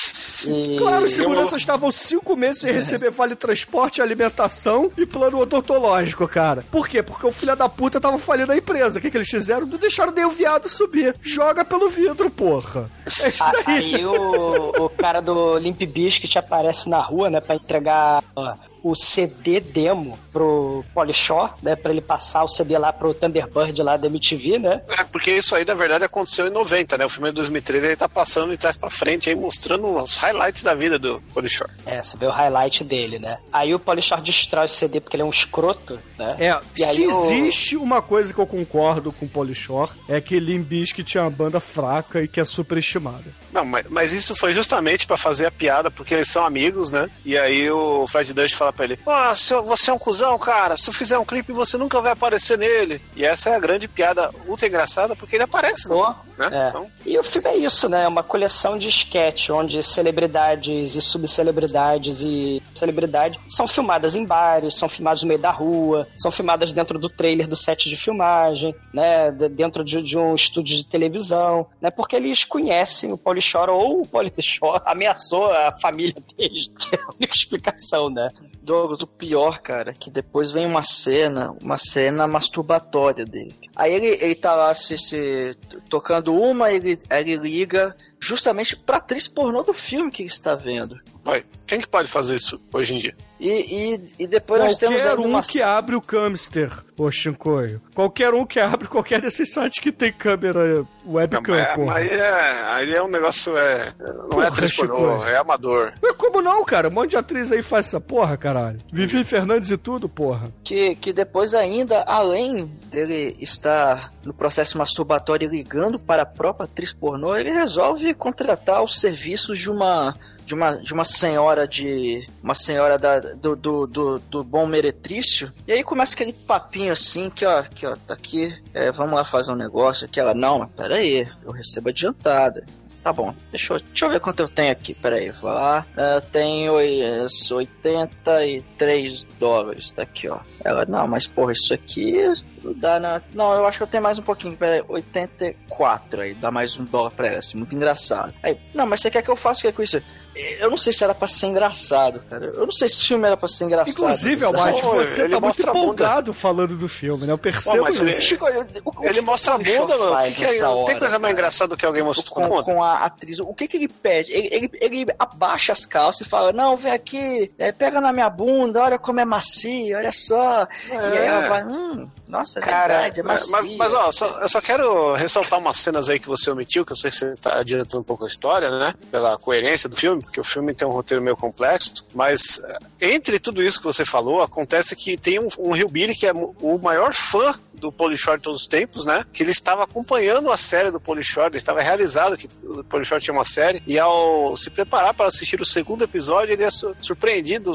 E- Claro, os seguranças estavam cinco meses sem receber vale transporte, alimentação e plano odontológico, cara. Por quê? Porque o filho da puta tava falindo a empresa. O que, que eles fizeram? Não deixaram nem o viado subir. Joga pelo vidro, porra. É isso A- aí. Aí o, o cara do Limp Bizkit aparece na rua, né, pra entregar ó, o CD demo pro Polishore, né, pra ele passar o CD lá pro Thunderbird lá da MTV, né? É, porque isso aí, na verdade, aconteceu em 90, né? O filme é de 2013, ele tá passando de trás pra frente aí, mostrando os highlights da vida do Polishore. É, você vê o highlight dele, né? Aí o Polishore destrói o CD porque ele é um escroto, né? É, E aí se o- existe uma coisa que eu concordo com o Polishore, é que Limp Bizkit é uma banda fraca e que é superestimada. Não, mas, mas isso foi justamente pra fazer a piada, porque eles são amigos, né? E aí o Fred Durst fala pra ele: Ah, seu- você é um cuzão, cara. Se eu fizer um clipe, você nunca vai aparecer nele. E essa é a grande piada ultra engraçada, porque ele aparece, né? né? É. Então, E o filme é isso, né? É uma coleção de sketch onde celebridades e subcelebridades e celebridades são filmadas em bares, são filmadas no meio da rua, são filmadas dentro do trailer do set de filmagem, né? De- dentro de, de um estúdio de televisão, né? Porque eles conhecem o Polishore ou o Polishore ameaçou a família deles, que é a única explicação, né? Douglas, o pior, cara, que depois vem uma cena, uma cena masturbatória dele. Aí ele, ele tá lá se, se tocando uma, ele, ele liga justamente pra atriz pornô do filme que ele está vendo. vai. Quem que pode fazer isso hoje em dia? E, e, e depois nós temos Qualquer aí um uma que abre o Camster, ô Shinkoio. Qualquer um que abre qualquer desses sites que tem câmera Não, webcam, mas, porra. mas é, aí é um negócio, é, não Porra, é atriz pornô, é amador. Mas como não, cara? Um monte de atriz aí faz essa porra, caralho. Vivi Fernandes e tudo, porra. que, que depois ainda, além dele estar no processo masturbatório ligando para a própria atriz pornô, ele resolve contratar os serviços de uma de uma, de uma senhora de uma senhora da, do, do, do, do bom meretrício. E aí começa aquele papinho assim que ó, que ó, tá aqui é, vamos lá fazer um negócio aqui. Ela não, mas pera aí eu recebo adiantada Tá bom, deixa eu, deixa eu ver quanto eu tenho aqui, peraí, vou lá. Eu tenho é, 83 dólares, tá aqui, ó. Ela, não, mas porra, isso aqui não dá. Não, eu acho que eu tenho mais um pouquinho, peraí, 84 aí, dá mais um dólar pra ela, assim, muito engraçado. Aí, não, mas você quer que eu faça o que com isso? Eu não sei se era pra ser engraçado, cara. Eu não sei se esse filme era pra ser engraçado. Inclusive, Almighty, você ele tá muito mostra a bunda. empolgado falando do filme, né? Eu percebo Pô, mas isso. ele- Chico, eu- o- o Ele que mostra a o bunda, mano. Que que é- não tem coisa mais engraçada do que alguém mostrando com, com a atriz. O que que ele pede? Ele, ele, ele abaixa as calças e fala: Não, vem aqui, é, pega na minha bunda, olha como é macio, olha só. E aí ela vai: Hum, nossa, é Cara, verdade, é Mas, macio. mas, mas, ó, só- eu só quero ressaltar umas cenas aí que você omitiu, que eu sei que você tá adiantando um pouco a história, né? Pela coerência do filme, porque o filme tem um roteiro meio complexo. Mas eh, entre tudo isso que você falou, acontece que tem um, um Hillbilly que é o maior fã do Polishore todos os tempos, né? Que ele estava acompanhando a série do Polishore, ele estava realizado que o Polishore tinha uma série, e ao se preparar para assistir o segundo episódio, ele é su- surpreendido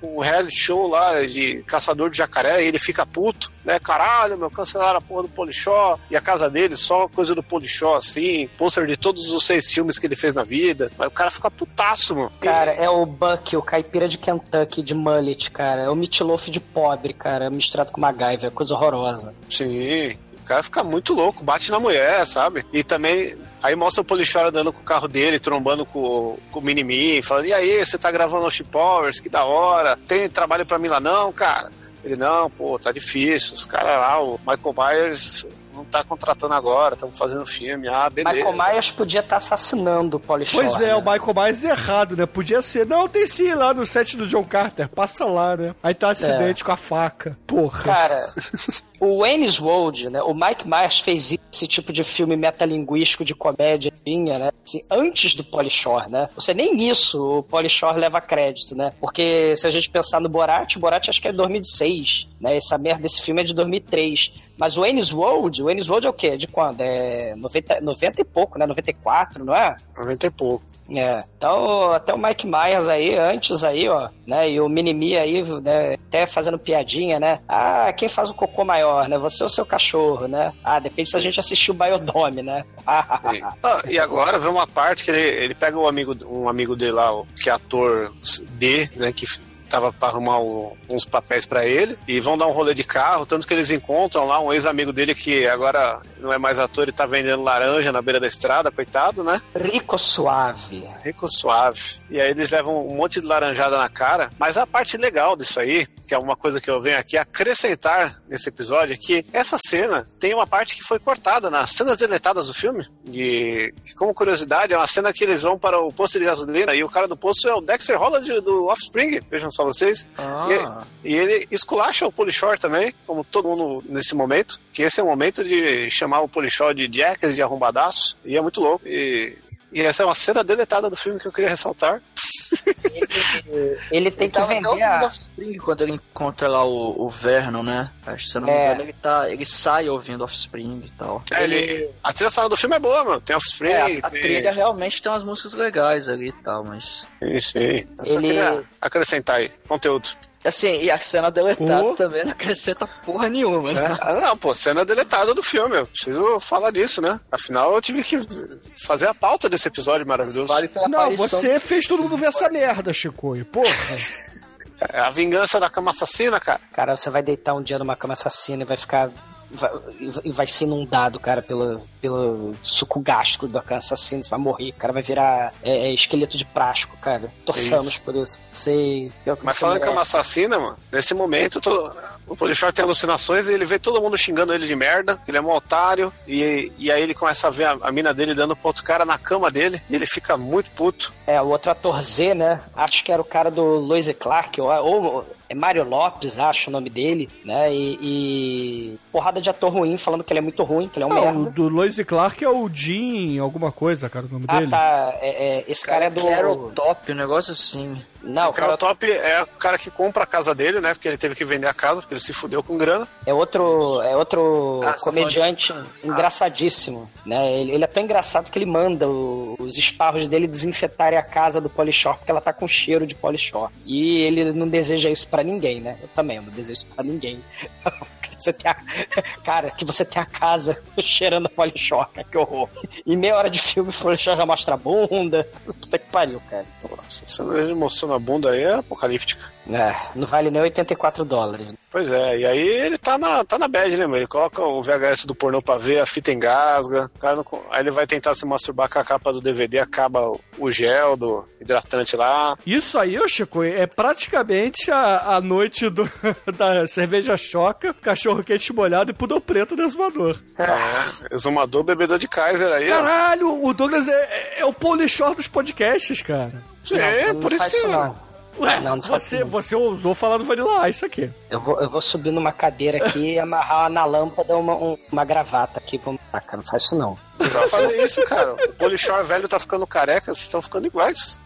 com um reality show lá de caçador de jacaré, e ele fica puto, né? Caralho, meu, cancelaram a porra do Polishore, e a casa dele só coisa do Polishore, assim, pôster de todos os seis filmes que ele fez na vida, mas o cara fica putaço, mano. Cara, é o Buck, o caipira de Kentucky, de mullet, cara. É o Meatloaf de pobre, cara, misturado com MacGyver, coisa horrorosa. Sim. cara fica muito louco, bate na mulher, sabe? E também. Aí mostra o Polichor andando com o carro dele, trombando com, com o Mini-Me, falando: e aí, você tá gravando Ocean Powers? Que da hora. Tem trabalho pra mim lá? Não, cara. Ele, não, pô, tá difícil. Os caras lá, o Michael Myers não tá contratando agora, estamos fazendo filme. Ah, beleza. Michael Myers podia estar assassinando o Polishore. Pois é, né? o Michael Myers errado, né? Podia ser. Não, tem sim lá no set do John Carter. Passa lá, né? Aí tá acidente com a faca. Porra. Cara, o Wayne Wold, né? O Mike Myers fez esse tipo de filme metalinguístico de comédia, né? Assim, antes do Polishore, né? Você nem nisso o Polishore leva crédito, né? Porque se a gente pensar no Borat, o Borat acho que é 2006, né? Essa merda desse filme é de 2003. Mas o Ennis World, o Ennis World é o quê? De quando? É 90, 90 e pouco, né? 94, não é? 90 e pouco. É. Então, até o Mike Myers aí, antes aí, ó, né? E o Minimi aí, né? Até fazendo piadinha, né? Ah, quem faz o cocô maior, né? Você ou seu cachorro, né? Ah, depende se a gente assistiu o Biodome, né? Ah, e agora vem uma parte que ele, ele pega um amigo, um amigo dele lá, que é ator D, né? Que tava pra arrumar o- uns papéis pra ele e vão dar um rolê de carro, tanto que eles encontram lá um ex-amigo dele que agora não é mais ator e tá vendendo laranja na beira da estrada, coitado, né? Rico Suave. Rico suave. E aí eles levam um monte de laranjada na cara. Mas a parte legal disso aí, que é uma coisa que eu venho aqui acrescentar nesse episódio, é que essa cena tem uma parte que foi cortada nas cenas deletadas do filme. E, como curiosidade, é uma cena que eles vão para o posto de gasolina e o cara do posto é o Dexter Holland do Offspring. Vejam só vocês. Ah. E, e ele esculacha o Polishore também, como todo mundo nesse momento. Que esse é o momento de chamar o Polishore de Jack, de arrombadaço. E é muito louco. E, e essa é uma cena deletada do filme que eu queria ressaltar. Ele tem que vender a... Offspring quando ele encontra lá o, o Vernon, né? Acho que se eu não me É. engano, ele, tá, ele sai ouvindo Offspring e tal. É, ele, a trilha sonora do filme é boa, mano. Tem Offspring. É, a tem... trilha realmente tem umas músicas legais ali e tal, mas. Eu só Ele- queria acrescentar aí, conteúdo. Assim, e a cena deletada Oh. também não acrescenta porra nenhuma, né? Ah, não, pô, cena deletada do filme. Eu preciso falar disso, né? Afinal, eu tive que fazer a pauta desse episódio maravilhoso. Vale pela Não, aparição você fez todo mundo ver essa merda, Chico. Porra. É a vingança da cama assassina, cara. Cara, você vai deitar um dia numa cama assassina e vai ficar. Vai- E vai ser inundado, cara, pelo, pelo suco gástrico da cama assassina. Você vai morrer, o cara vai virar é, é, esqueleto de plástico, cara. Torçamos por isso. Sei. Mas falando que é uma assassina, mano, nesse momento todo- o Polishore tem alucinações e ele vê todo mundo xingando ele de merda, ele é um otário, e, e aí ele começa a ver a, a mina dele dando pro outro cara na cama dele, e ele fica muito puto. É, o outro ator Z, né? Acho que era o cara do Lois Clark, ou, ou é Mário Lopes, acho o nome dele, né? E, e porrada de ator ruim, falando que ele é muito ruim, que ele é um Não, o merda. do Lois Clark é o Jean, alguma coisa, cara, o nome Ah, dele. tá. É, é, esse cara, é do. Carol Top, um negócio assim. Não, o cara top é o cara que compra a casa dele, né? Porque ele teve que vender a casa, porque ele se fudeu com grana. É outro, é outro Ah, tá comediante engraçadíssimo, né? Ele, ele é tão engraçado que ele manda o- os esparros dele desinfetarem a casa do Polishore porque ela tá com cheiro de Polishore. E ele não deseja isso pra ninguém, né? Eu também eu não desejo isso pra ninguém. *laughs* Que você tem a, cara, que você tem a casa *laughs* cheirando a Polishore, cara, que horror. E meia hora de filme, já mostra a bunda. Puta que pariu, cara. Nossa, essa mostrando a bunda aí é apocalíptica. É, não vale nem 84 dólares. Pois é, e aí ele tá na, tá na bad, né, mano? Ele coloca o VHS do pornô pra ver, a fita engasga, o cara não aí ele vai tentar se masturbar com a capa do DVD, acaba o- gel do hidratante lá. Isso aí, ô Chico, é praticamente a, a noite do, *laughs* da cerveja choca, cachorro quente molhado e pudor preto do exumador. É, exumador, bebedor de Kaiser aí, ó. Caralho, o Douglas é, é- é o Polishore dos podcasts, cara. Sim, não, não por isso que... isso não. Ué, Não, não você, você ousou falar do Vanilla Ice aqui. Eu vou, eu vou subir numa cadeira aqui e amarrar na lâmpada uma, um- uma gravata aqui. Vamos... Ah, cara, não faz isso não. Eu já falei isso, cara. O Polishore velho tá ficando careca, vocês estão ficando iguais.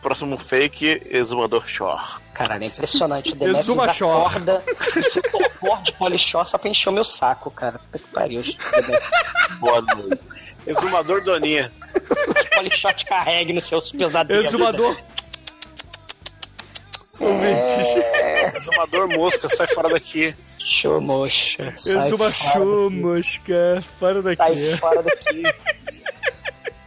Próximo- fake, Exumador Shore. Caralho, é impressionante. O Demetrius acorda esse torpor de polishore só pra encher o meu saco, cara. Puta que pariu. Boa noite. Exumador Doninha. Que polishore te carregue nos seus pesadelos. Exumador. Ouvintes. Exumador mosca, sai fora daqui. Show, mocha. Sai Exuma show, mosca. Fora daqui. Sai fora daqui.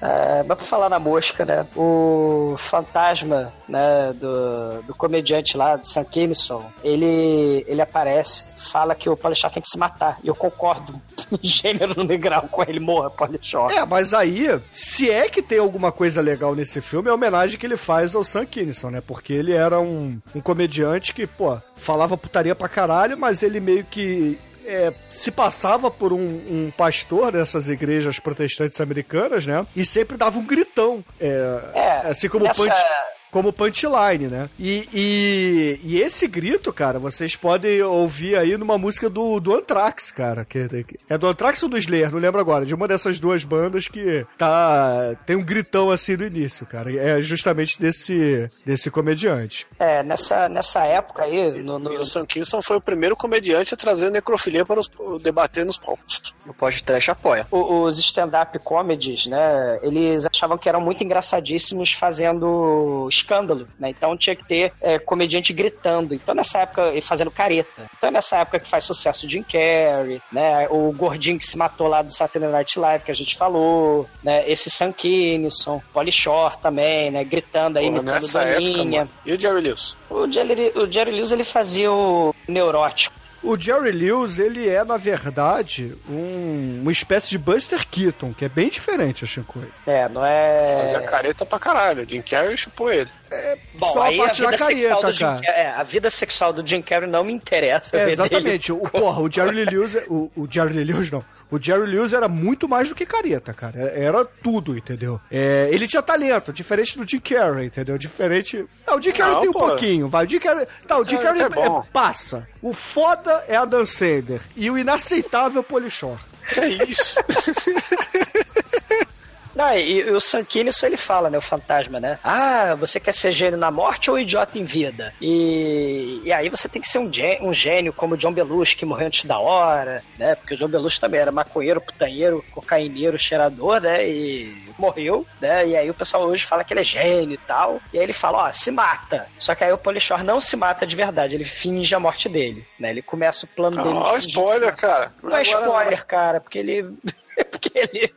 É, mas pra falar na mosca, né? O fantasma, né, do, do comediante lá, do Sam Kinison, ele, ele aparece, fala que o Polishore tem que se matar. E eu concordo *laughs* gênero no grau com ele, morra, Polishore. É, mas aí, se é que tem alguma coisa legal nesse filme, é a homenagem que ele faz ao Sam Kinison, né? Porque ele era um, um comediante que, pô, falava putaria pra caralho, mas ele meio que é, se passava por um, um, pastor dessas igrejas protestantes americanas, né? E sempre dava um gritão. É, é assim como nessa... punch, como punchline, né? E, e, e, esse grito, cara, vocês podem ouvir aí numa música do, do Anthrax, cara. Que, que, é do Anthrax ou do Slayer? Não lembro agora. De uma dessas duas bandas que tá. Tem um gritão assim no início, cara. É justamente desse, desse comediante. É, nessa, nessa época aí. No, no... O Sam Kinson foi o primeiro comediante a trazer necrofilia para os, debater nos palcos. O podcast apoia. O, os stand-up comedies, né? Eles achavam que eram muito engraçadíssimos fazendo escândalo, né? Então tinha que ter é, comediante gritando. Então nessa época, e fazendo careta. Então nessa época que faz sucesso Jim Carrey, né? O gordinho que se matou lá do Saturday Night Live, que a gente falou, né? Esse Sam Kinison, Polly Shore também, né? Gritando aí, imitando Doninha. E o Jerry Lewis? O Jerry, o Jerry Lewis, ele fazia o neurótico. O Jerry Lewis, ele é, na verdade, um, uma espécie de Buster Keaton, que é bem diferente, eu acho. É, não é... Fazia careta pra caralho. Jim Carrey chupou ele. É, Bom, só a parte a da careta, cara. é, a vida sexual do Jim Carrey não me interessa. É, exatamente. O, porra, o Jerry Lewis... O, o Jerry Lewis, não. O Jerry Lewis era muito mais do que careta, cara. Era tudo, entendeu? É, ele tinha talento, diferente do Jim Carrey, entendeu? Diferente. Não, o Jim Carrey não, tem um pouquinho, vai. O Jim Carrey. Tá, o Jim Carrey é, é, passa. O foda é a Dan Sander e o inaceitável Polichor. Que é isso? *laughs* Não, e, e o Sankini, isso ele fala, né? O fantasma, né? Ah, você quer ser gênio na morte ou idiota em vida? E, e aí você tem que ser um, gênio, um gênio como o John Belushi, que morreu antes da hora, né? Porque o John Belushi também era maconheiro, putanheiro, cocaineiro, cheirador, né? E morreu, né? E aí o pessoal hoje fala que ele é gênio e tal. E aí ele fala, ó, se mata. Só que aí o Polichor não se mata de verdade, ele finge a morte dele, né? Ele começa o plano dele. Não, spoiler, cara. Não é spoiler, cara, porque ele... *laughs* porque ele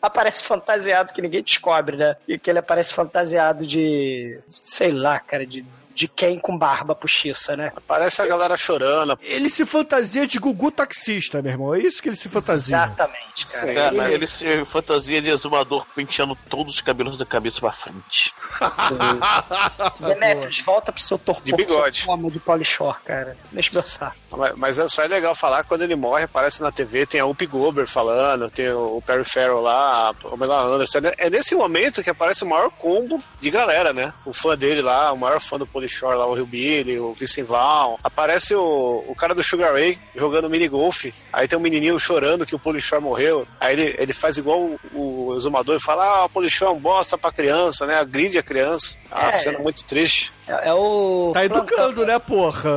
aparece fantasiado que ninguém descobre, né? E que ele aparece fantasiado de, sei lá, cara, de de quem com barba postiça, né? Parece a galera chorando. Ele se fantasia de Gugu taxista, meu irmão. É isso que ele se fantasia. Exatamente, cara. Sim, cara ele... se fantasia de exumador penteando todos os cabelos da cabeça pra frente. *laughs* Demetrius, volta pro seu torpor. De bigode. Forma de Polishore, cara. Deixa eu pensar. Mas, mas é só é legal falar quando ele morre, aparece na TV, tem a Whoopi Goldberg falando, tem o Perry Farrell lá, o Mela Anderson. É nesse momento que aparece o maior combo de galera, né? O fã dele lá, o maior fã do Polishore Shore lá, o Rio Billy, o Vincent Vaughn. Aparece o, o cara do Sugar Ray jogando mini golf. Aí tem um menininho chorando que o Polishore morreu. Aí ele, ele faz igual o, o exumador e fala: Ah, o Polishore é um bosta pra criança, né? Agride a criança. Ah, é, cena muito triste. É, é, o. Tá educando, né, porra?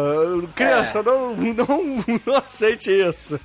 Criança, é. não, não, não aceite isso.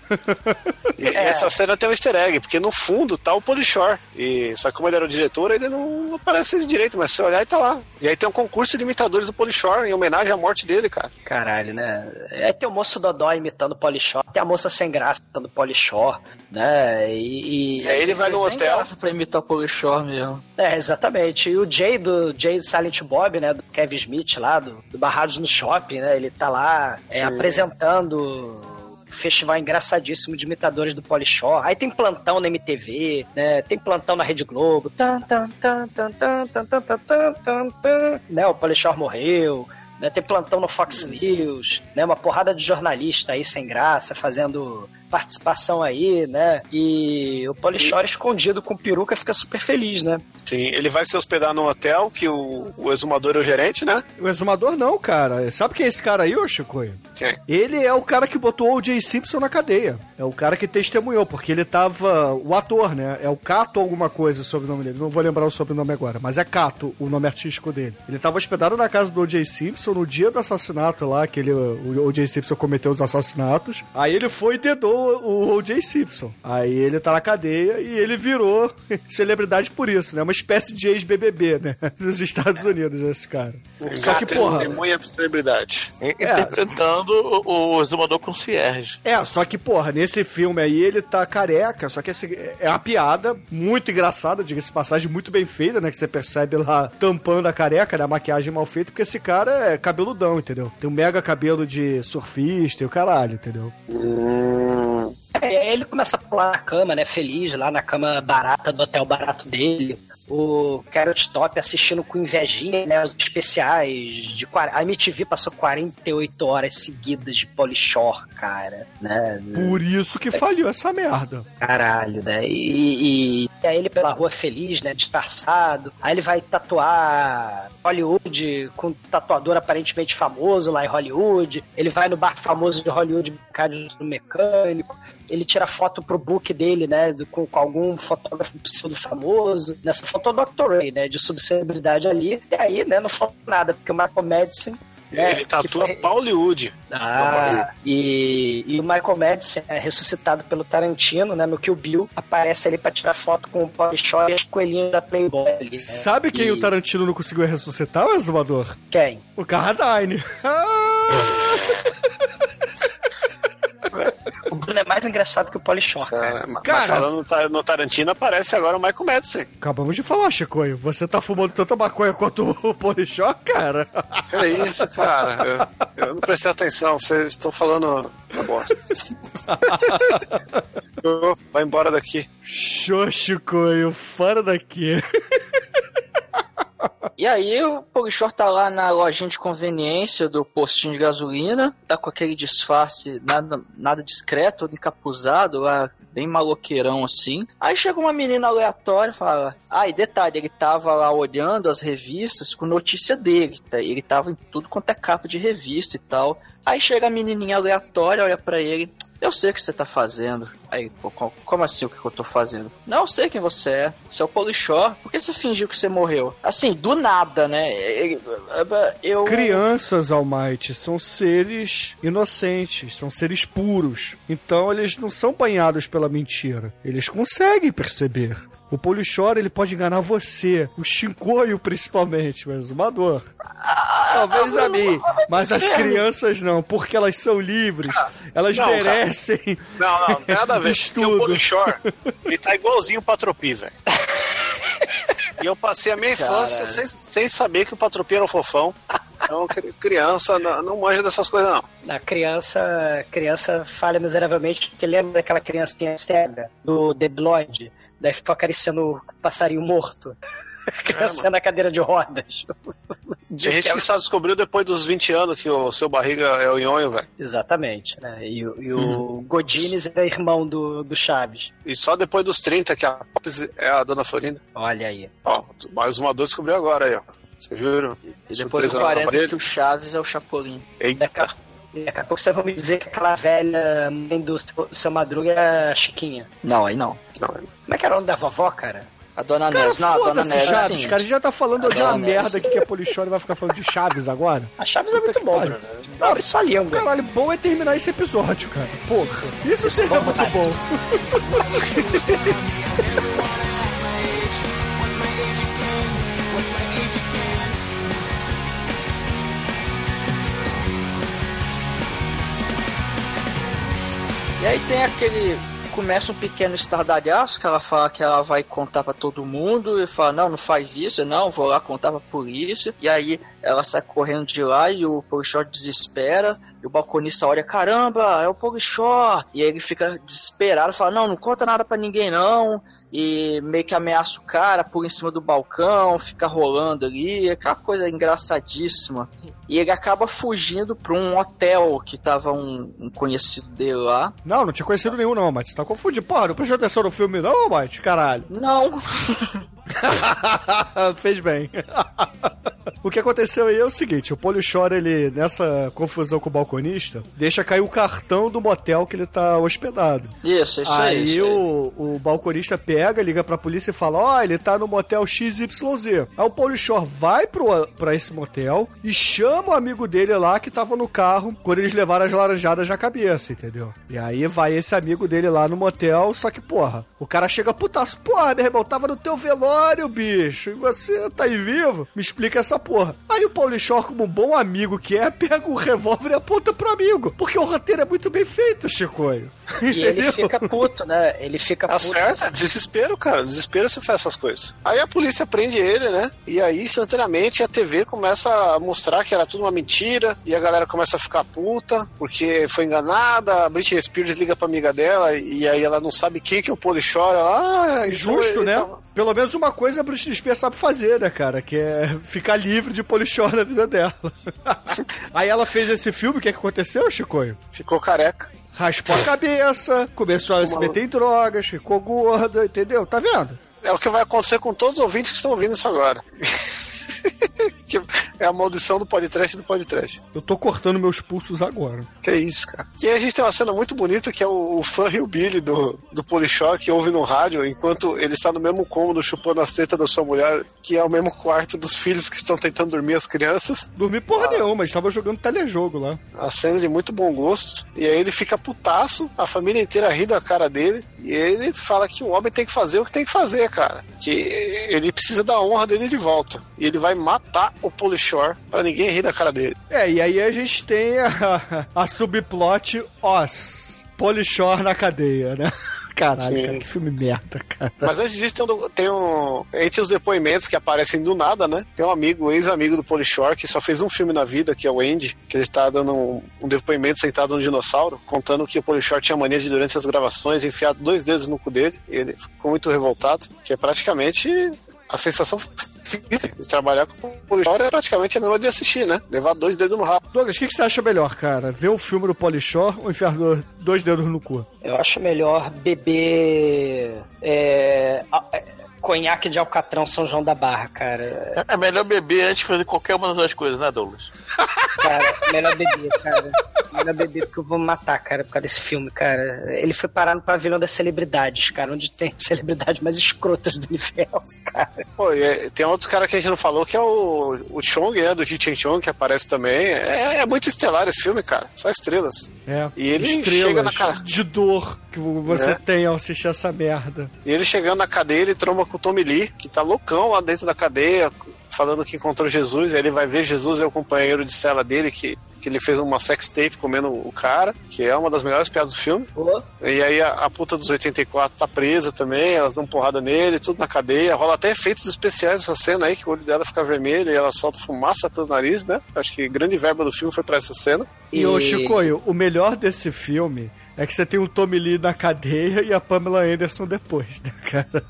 E é. essa cena tem um easter egg, porque no fundo tá o Polishore. E, só que como ele era o diretor, ele não aparece direito, mas se olhar, ele tá lá. E aí tem um concurso de imitadores do Polishore em homenagem à morte dele, cara. Caralho, né? Aí tem o moço Dodó imitando o Polishore, tem a moça sem graça imitando o Polishore, né? E, e... e aí ele vai no hotel. pra imitar o Polishore mesmo. É, exatamente. E o Jay do Jay do Silent Bob, né? Do Kevin Smith lá, do, do Barrados no Shopping, né? Ele tá lá é, apresentando festival engraçadíssimo de imitadores do Polishore. Aí tem plantão na MTV, né? Tem plantão na Rede Globo. Tan, tan, tan, tan, tan, tan, tan, tan, tan, tan, né? O Polishore morreu. Né? Tem plantão no Fox News, né? Uma porrada de jornalista aí sem graça, fazendo participação aí, né? E o Polichore escondido com peruca fica super feliz, né? Sim, ele vai se hospedar num hotel que o, o exumador é o gerente, né? O exumador não, cara. Sabe quem é esse cara aí, ô Chicoio? Quem? Ele é o cara que botou o Jay Simpson na cadeia. É o cara que testemunhou, porque ele tava. O ator, né? É o Cato alguma coisa o sobrenome dele. Não vou lembrar o sobrenome agora, mas é Cato, o nome artístico dele. Ele tava hospedado na casa do O.J. Simpson no dia do assassinato lá, que ele, o O.J. Simpson cometeu os assassinatos. Aí ele foi e dedou o O.J. Simpson. Aí ele tá na cadeia e ele virou *laughs* celebridade por isso, né? Uma espécie de ex-BBB, né? *laughs* Dos Estados Unidos, esse cara. Só que, porra... Tem muita celebridade. Interpretando o, o exumador concierge. É, só que, porra, nesse filme aí ele tá careca, só que esse, é uma piada muito engraçada, diga-se passagem, muito bem feita, né? Que você percebe lá tampando a careca, né? A maquiagem mal feita, porque esse cara é cabeludão, entendeu? Tem um mega cabelo de surfista e o caralho, entendeu? É, ele começa a pular na cama, né? Feliz, lá na cama barata do hotel barato dele. O Carrot Top assistindo com invejinha, né? Os especiais de... A MTV passou 48 horas seguidas de Polishore, cara, né? Por isso que falhou essa merda. Caralho, né? E, e, e aí ele pela rua feliz, né? Disfarçado. Aí ele vai tatuar Hollywood com um tatuador aparentemente famoso lá em Hollywood. Ele vai no bar famoso de Hollywood brincar de mecânico. Ele tira foto pro book dele, né? do- Com, com algum fotógrafo pseudo famoso. Nessa foto o Dr. Ray, né? De subcelebridade ali. E aí, né? Não falta nada, porque o Michael Madison. Né, Ele que tatua foi- Hollywood. ah, e, e o Michael Madison é ressuscitado pelo Tarantino, né? No Kill Bill, aparece ali pra tirar foto com o Polishore e as coelhinhas da Playboy ali, né? Sabe quem E- o Tarantino não conseguiu ressuscitar, o exumador? Quem? O Carradine. *laughs* O Bruno é mais engraçado que o Polishore, cara. Mas Cara- falando no Ta- no Tarantino, aparece agora o Michael Madison. Acabamos de falar, Chicoio. Você tá fumando tanta maconha quanto o *laughs* Polishó, cara? Que é isso, cara? Eu, eu não prestei atenção, vocês estão falando uma bosta. *laughs* Vai embora daqui. Show, Chicoio. Fora daqui. *laughs* E aí o Polichor tá lá na lojinha de conveniência do postinho de gasolina, tá com aquele disfarce nada, nada discreto, todo encapuzado lá, bem maloqueirão assim. Aí chega uma menina aleatória e fala: Ah, detalhe, ele tava lá olhando as revistas com notícia dele, tá? ele tava em tudo quanto é capa de revista e tal. Aí chega a menininha aleatória, olha pra ele. Eu sei o que você tá fazendo. Aí, pô, co- como assim o que eu tô fazendo? Não sei quem você é. Você é o Polichor. Por que você fingiu que você morreu? Assim, do nada, né? Eu. Crianças, Almighty, são seres inocentes, são seres puros. Então eles não são banhados pela mentira. Eles conseguem perceber. O Polichor, ele pode enganar você, o Shinkoio principalmente, o exumador. Talvez a mim, mas as crianças não, porque elas são livres, elas Não, cara. merecem. Não, não, não tem nada a ver. *laughs* Porque o. Polichor, ele tá igualzinho o Patropi, velho. E eu passei a minha infância Cara. sem, sem saber que o Patropi era um fofão. Então, cri- criança não, não manja dessas coisas, não. A criança, criança falha miseravelmente, porque lembra daquela criancinha cega do Debloid? Daí ficou acariciando o passarinho morto. *laughs* Criança na cadeira de rodas. *laughs* Tem gente que só descobriu depois dos 20 anos que o seu barriga é o nhonho, velho. Exatamente, né? E, o- e o Godines é irmão do, do Chaves. E só depois dos 30 que a Pops é a dona Florinda. Olha aí. Ó, mais uma dor descobriu agora aí, ó. Vocês viram? E depois do Surpresa no 40 aparelho. que o Chaves é o Chapolin. Eita. E daqui a pouco vocês vão me dizer que aquela velha mãe do seu, seu Madruga é a Chiquinha. Não, aí não. Não, Como é que era o nome da vovó, cara? A dona Cara, Neves, não, a dona foda-se, Neves Chaves, sim. cara. A gente já tá falando A de uma Neves. merda aqui que é Polichor e vai ficar falando de Chaves agora. A Chaves é muito bom, pariu. Bruno. Abre sua língua. Caralho, bom é terminar esse episódio, cara. Porra, isso seria muito bom. *laughs* aí tem aquele. Começa um pequeno estardalhaço que ela fala que ela vai contar pra todo mundo e fala: Não, não faz isso, não, vou lá contar pra polícia. E aí ela sai correndo de lá e o Polichó desespera. E o balconista olha: Caramba, é o Polichó. E aí ele fica desesperado, fala: Não, não conta nada pra ninguém, não. E meio que ameaça o cara por em cima do balcão, fica rolando ali, aquela coisa engraçadíssima. E ele acaba fugindo pra um hotel que tava um, um conhecido dele lá. Não, não tinha conhecido nenhum, não, Mate. Você tá confundindo. Porra, não prestou atenção no filme, não, Mate? Caralho. *laughs* Não. *laughs* Fez bem. *laughs* O que aconteceu aí é o seguinte: o Polichor, ele, nessa confusão com o balconista, deixa cair o cartão do motel que ele tá hospedado. Isso, isso aí. Aí isso aí. o, o balconista pega, liga pra polícia e fala: Ó, ele tá no motel XYZ. Aí o Polichor vai pro, pra esse motel e chama o amigo dele lá que tava no carro quando eles levaram as laranjadas na cabeça, entendeu? E aí vai esse amigo dele lá no motel, só que, porra, o cara chega putaço, porra, meu irmão, tava no teu velório, bicho, e você tá aí vivo? Me explica essa porra. Aí o Polichor, como um bom amigo que é, *laughs* pega o revólver e aponta pro amigo, porque o roteiro é muito bem feito, Chicoio. E ele fica puto, né? Ele fica Tá puto. certo, é desespero, cara. Desespero se faz essas coisas. Aí a polícia prende ele, né? E aí, instantaneamente, a TV começa a mostrar que era tudo uma mentira. E a galera começa a ficar puta, porque foi enganada. A Britney Spears liga pra amiga dela, e aí ela não sabe quem que é o Polichor. Ela, ah, então Justo, né? tava- Pelo menos uma coisa a Britney Spears sabe fazer, né, cara? Que é ficar livre de polichor na vida dela. *laughs* Aí ela fez esse filme, o que, é que aconteceu, Chicoio? Ficou careca. Raspou a cabeça, começou a se meter em drogas, ficou gorda, entendeu? Tá vendo? É o que vai acontecer com todos os ouvintes que estão ouvindo isso agora. *laughs* *laughs* que é a maldição do podcast do podcast. Eu tô cortando meus pulsos agora. Que isso, cara. E aí a gente tem uma cena muito bonita que é o, o fã Billy do, do Polishore que ouve no rádio enquanto ele está no mesmo cômodo chupando as tetas da sua mulher, que é o mesmo quarto dos filhos que estão tentando dormir as crianças. Dormi porra nenhuma, estava jogando telejogo lá. A cena de muito bom gosto. E aí ele fica putaço, a família inteira ri da cara dele. E ele fala que o homem tem que fazer o que tem que fazer, cara. Que ele precisa da honra dele de volta. E ele vai matar o Polishore pra ninguém rir da cara dele. É, e aí a gente tem a, a subplot Oz. Polichor na cadeia, né? *laughs* Caralho, Sim. cara, que filme merda, cara. Mas antes disso, tem um, tem um. Entre os depoimentos que aparecem do nada, né? Tem um amigo, ex-amigo do Polishore, que só fez um filme na vida, que é o Andy, que ele está dando um, um depoimento sentado no dinossauro, contando que o Polishore tinha mania de, durante as gravações, enfiar dois dedos no cu dele. E ele ficou muito revoltado, que é praticamente a sensação trabalhar com Polishore é praticamente a mesma de assistir, né? Levar dois dedos no rabo. Douglas, o que, que você acha melhor, cara? Ver o filme do Polichor ou enfiar do- dois dedos no cu? Eu acho melhor beber é, é, conhaque de Alcatrão São João da Barra, cara. É melhor beber antes de fazer qualquer uma das duas coisas, né, Douglas? Cara, melhor beber, cara. Melhor beber porque eu vou me matar, cara, por causa desse filme, cara. Ele foi parar no pavilhão das celebridades, cara, onde tem *laughs* celebridades mais escrotas do universo, cara. Pô, e é- tem outro cara que a gente não falou, que é o, o Chong, né? Do Ji Chen Chong, que aparece também. É, é muito estelar esse filme, cara. Só estrelas. É, E ele estrelas chega na cara. de dor que você É. tem ao assistir essa merda. E ele chegando na cadeia, ele tromba com o Tommy Lee, que tá loucão lá dentro da cadeia, falando que encontrou Jesus. Aí ele vai ver Jesus é o companheiro de cela dele, que, que ele fez uma sex tape comendo o cara, que é uma das melhores piadas do filme. Pô, E aí a, a puta dos 84 tá presa também, elas dão porrada nele, tudo na cadeia. Rola até efeitos especiais essa cena aí, que o olho dela fica vermelho e ela solta fumaça pelo nariz, né? Acho que grande verba do filme foi pra essa cena. E, ô Chicoio, o melhor desse filme é que você tem o Tommy Lee na cadeia e a Pamela Anderson depois, né, cara?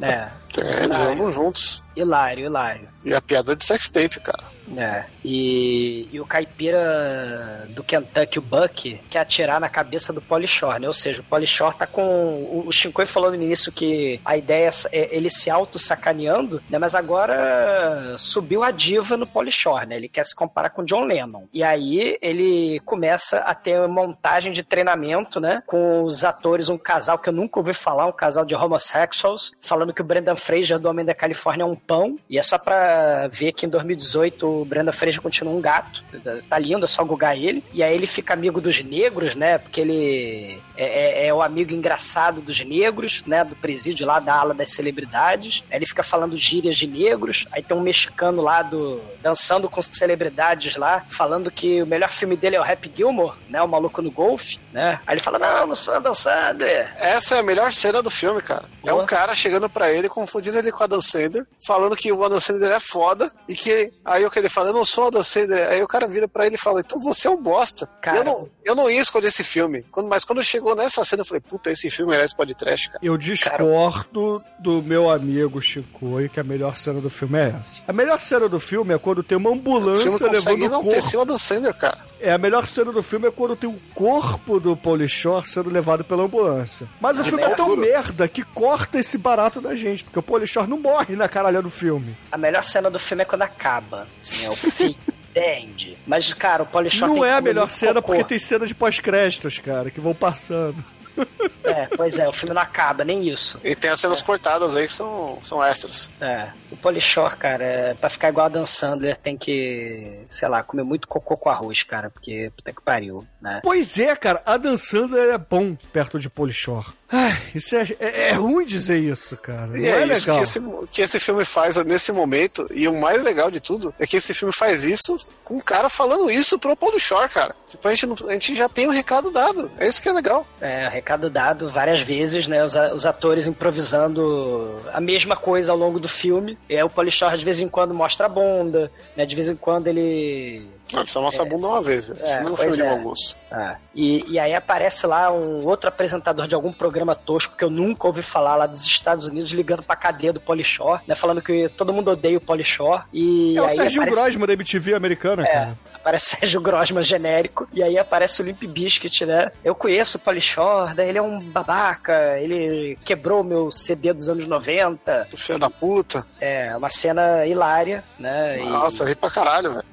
é. É, eles andam juntos. Hilário, hilário. E a piada de sex tape, cara. É, e, e o caipira do Kentucky, o Buck, quer atirar na cabeça do Polichor, né? Ou seja, o Polichor tá com. O, o Shinkoi falou no início que a ideia é ele se auto-sacaneando, né? Mas agora subiu a diva no Polichor, né? Ele quer se comparar com John Lennon. E aí ele começa a ter montagem de treinamento, né? Com os atores, um casal que eu nunca ouvi falar, um casal de homosexuals, falando que o Brendan Fraser do Homem da Califórnia é um pão. E é só pra ver que em 2018 o Brendan Fraser continua um gato. Tá lindo, é só gugar ele. E aí ele fica amigo dos negros, né? Porque ele é, é- é o amigo engraçado dos negros, né? Do presídio lá da ala das celebridades. Aí ele fica falando gírias de negros. Aí tem um mexicano lá do dançando com celebridades lá, falando que o melhor filme dele é o Happy Gilmore, né? O maluco no golfe, né? Aí ele fala: Não, não sou Adam Sandler. Essa é a melhor cena do filme, cara. É um cara chegando pra ele, confundindo ele com o Adam Sandler, falando que o Adam Sandler é foda, e que aí o que ele fala, eu não sou o Adam Sandler. Aí o cara vira pra ele e fala, então você é um bosta. Cara. Eu, não, eu não ia escolher esse filme. Quando, mas quando chega chegou nessa cena, eu falei, puta, esse filme merece podcast, cara. Eu discordo do meu amigo Chico que a melhor cena do filme é essa. A melhor cena do filme é quando tem uma O ambulância filme consegue levando o corpo. o Adam Sandler, cara. É, a melhor cena do filme é quando tem o corpo do Polishore sendo levado pela ambulância. Mas o De filme é tão merda. merda que corta esse barato da gente, porque o Polishore não morre na caralha do filme. A melhor cena do filme é quando acaba. Assim, é o fim. *laughs* Entende? Mas, cara, o Polishore não tem é a melhor cena cocô. porque tem cenas de pós-créditos, cara, que vão passando. *laughs* É, pois é, o filme não acaba, nem isso. E tem as cenas cortadas aí que são, são extras. É, o Polishore, cara, é, pra ficar igual a Dan Sandler, tem que, sei lá, comer muito cocô com arroz, cara, porque puta que pariu, né? Pois é, cara, a Dan Sandler é bom perto de Polishore. Ai, isso é, é, é ruim dizer isso, cara. E é, é, isso legal. que esse, que esse filme faz nesse momento. E o mais legal de tudo é que esse filme faz isso com um cara falando isso pro Paulo Shore, cara. Tipo, a gente, não- a gente já tem o recado dado. É isso que é legal. É, recado dado várias vezes, né? Os, os atores improvisando a mesma coisa ao longo do filme. E aí o Polishore de vez em quando mostra a bunda, né? De vez em quando ele. Ah, Só mostra a bunda uma vez. Isso É, não é um filme de é. mau gosto. Ah, e, e aí aparece lá um outro apresentador de algum programa tosco que eu nunca ouvi falar lá dos Estados Unidos ligando pra cadeia do Polishore, né? Falando que todo mundo odeia o Polishore. E É o aí Sergio aparece- Grosman da MTV americana, É, cara. aparece *laughs* Sérgio Grosman genérico, e aí aparece o Limp Bizkit, né? Eu conheço o Polishore, daí ele é um babaca, ele quebrou meu CD dos anos 90. Filho da puta. É, uma cena hilária, né? E- Nossa, eu ri pra caralho, velho.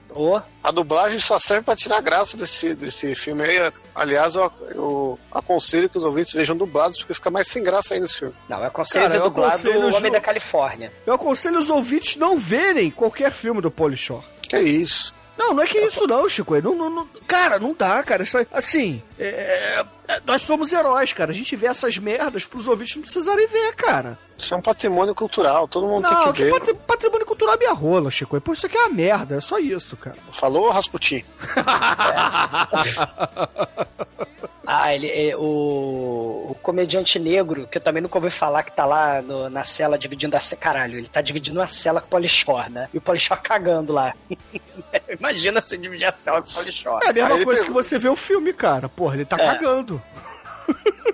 A dublagem só serve pra tirar graça desse, desse filme aí. Aliás, eu, eu aconselho que os ouvintes vejam dublados, porque fica mais sem graça ainda esse filme. Não, eu aconselho Cara, ver eu dublado aconselho o os Homem da Califórnia. Eu aconselho os ouvintes não verem qualquer filme do Polishore. Que isso? Não, não é que isso não, Chico. Não, não, não- cara, não dá, cara. Isso assim, é- é- nós somos heróis, cara. A gente vê essas merdas pros ouvintes não precisarem ver, cara. Isso é um patrimônio cultural, todo mundo Não, tem que que ver. patri- patrimônio cultural é minha rola, Chico. Pô, isso aqui é uma merda, é só isso, cara. Falou, Rasputin? *laughs* Ah, ele é, o, o comediante negro, que eu também nunca ouvi falar, que tá lá no- na cela dividindo a cela. Caralho, ele tá dividindo a cela com o Polishore, né? E o Polishore cagando lá. *laughs* *laughs* Imagina se dividir a cela com o Polishore. É a mesma Aí coisa que você vê o filme, cara. Porra, ele tá É. cagando.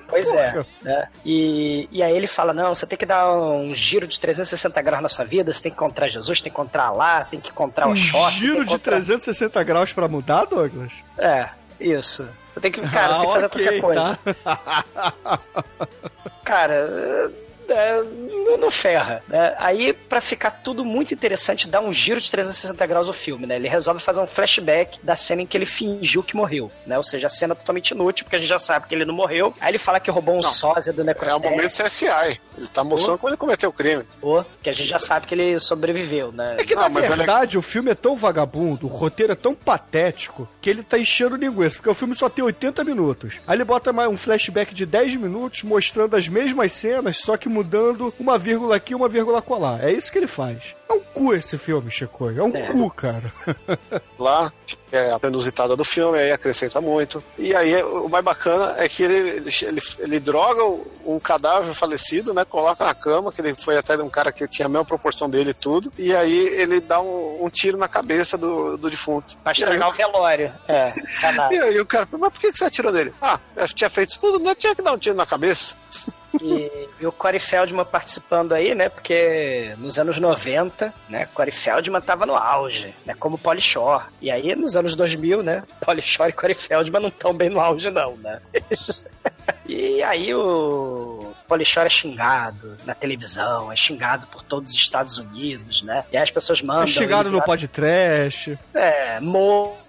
Pois é. Né? E, e aí ele fala: não, você tem que dar um giro de 360 graus na sua vida, você tem que encontrar Jesus, tem que encontrar lá, tem que encontrar o Um short. giro de encontrar- 360 graus pra mudar, Douglas? É, isso. Você tem que, cara, você tem que fazer Ah, ok, qualquer coisa. tá. *laughs* Cara, é, não, não ferra. né? Aí, pra ficar tudo muito interessante, dá um giro de 360 graus o filme, né? Ele resolve fazer um flashback da cena em que ele fingiu que morreu, né? Ou seja, a cena totalmente inútil, porque a gente já sabe que ele não morreu. Aí ele fala que roubou um Não. sósia do É o necrotério. momento CSI. Ele tá mostrando como ele cometeu o crime. Ou, que a gente já sabe que ele sobreviveu, né? É que, Não, na mas verdade, o filme é tão vagabundo, o roteiro é tão patético, que ele tá enchendo linguiça, porque o filme só tem 80 minutos. Aí ele bota mais um flashback de 10 minutos mostrando as mesmas cenas, só que mudando uma vírgula aqui e uma vírgula colar. É isso que ele faz. É um cu esse filme, Chico. É um É. cu, cara. *laughs* Lá, é a inusitada do filme, aí acrescenta muito. E aí, o mais bacana é que ele, ele, ele, ele droga um cadáver falecido, né? Coloca na cama, que ele foi até de um cara que tinha a mesma proporção dele e tudo. E aí ele dá um, um tiro na cabeça do, do defunto. Pra E aí, estragar o velório. É, *laughs* e aí o cara, mas por que que você atirou nele? Ah, eu tinha feito tudo, não tinha que dar um tiro na cabeça. *laughs* E, e o Corey Feldman participando aí, né? Porque nos anos 90, né? Corey Feldman tava no auge, né? Como Polly Shore. E aí, nos anos 2000, né? Polly Shore e Corey Feldman não estão bem no auge, não, né? *laughs* E aí o Polly Shore é xingado na televisão, é xingado por todos os Estados Unidos, né? E aí as pessoas mandam... É chegado ele no podcast. é,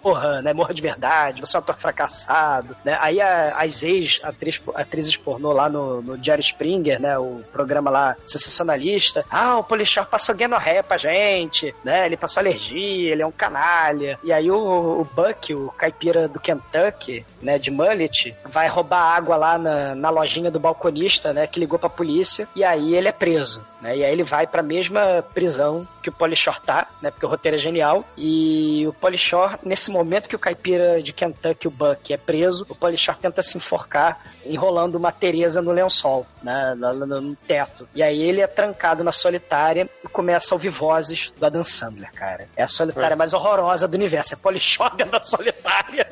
morra, né? Morra de verdade, você é um ator fracassado, né? Aí a- as ex-atrizes atrizes pornô lá no, no Jerry Springer, né? O programa lá sensacionalista. Ah, o Polishore passou gonorreia pra gente, né? Ele passou alergia, ele é um canalha. E aí o, o Buck, o caipira do Kentucky, né? De mullet, vai roubar água lá na, na lojinha do balconista, né? Que ligou pra polícia. E aí ele é preso, né? E aí ele vai pra mesma prisão que o Polishore tá, né? Porque o roteiro é genial. E o Polishore, nesse momento que o caipira de Kentucky, o Buck, é preso, o Polishore tenta se enforcar enrolando uma Teresa no lençol, né? No, no- no teto. E aí ele é trancado na solitária e começa a ouvir vozes do Adam Sandler, cara. É a solitária mais horrorosa do universo. É Polishore *laughs* dentro da solitária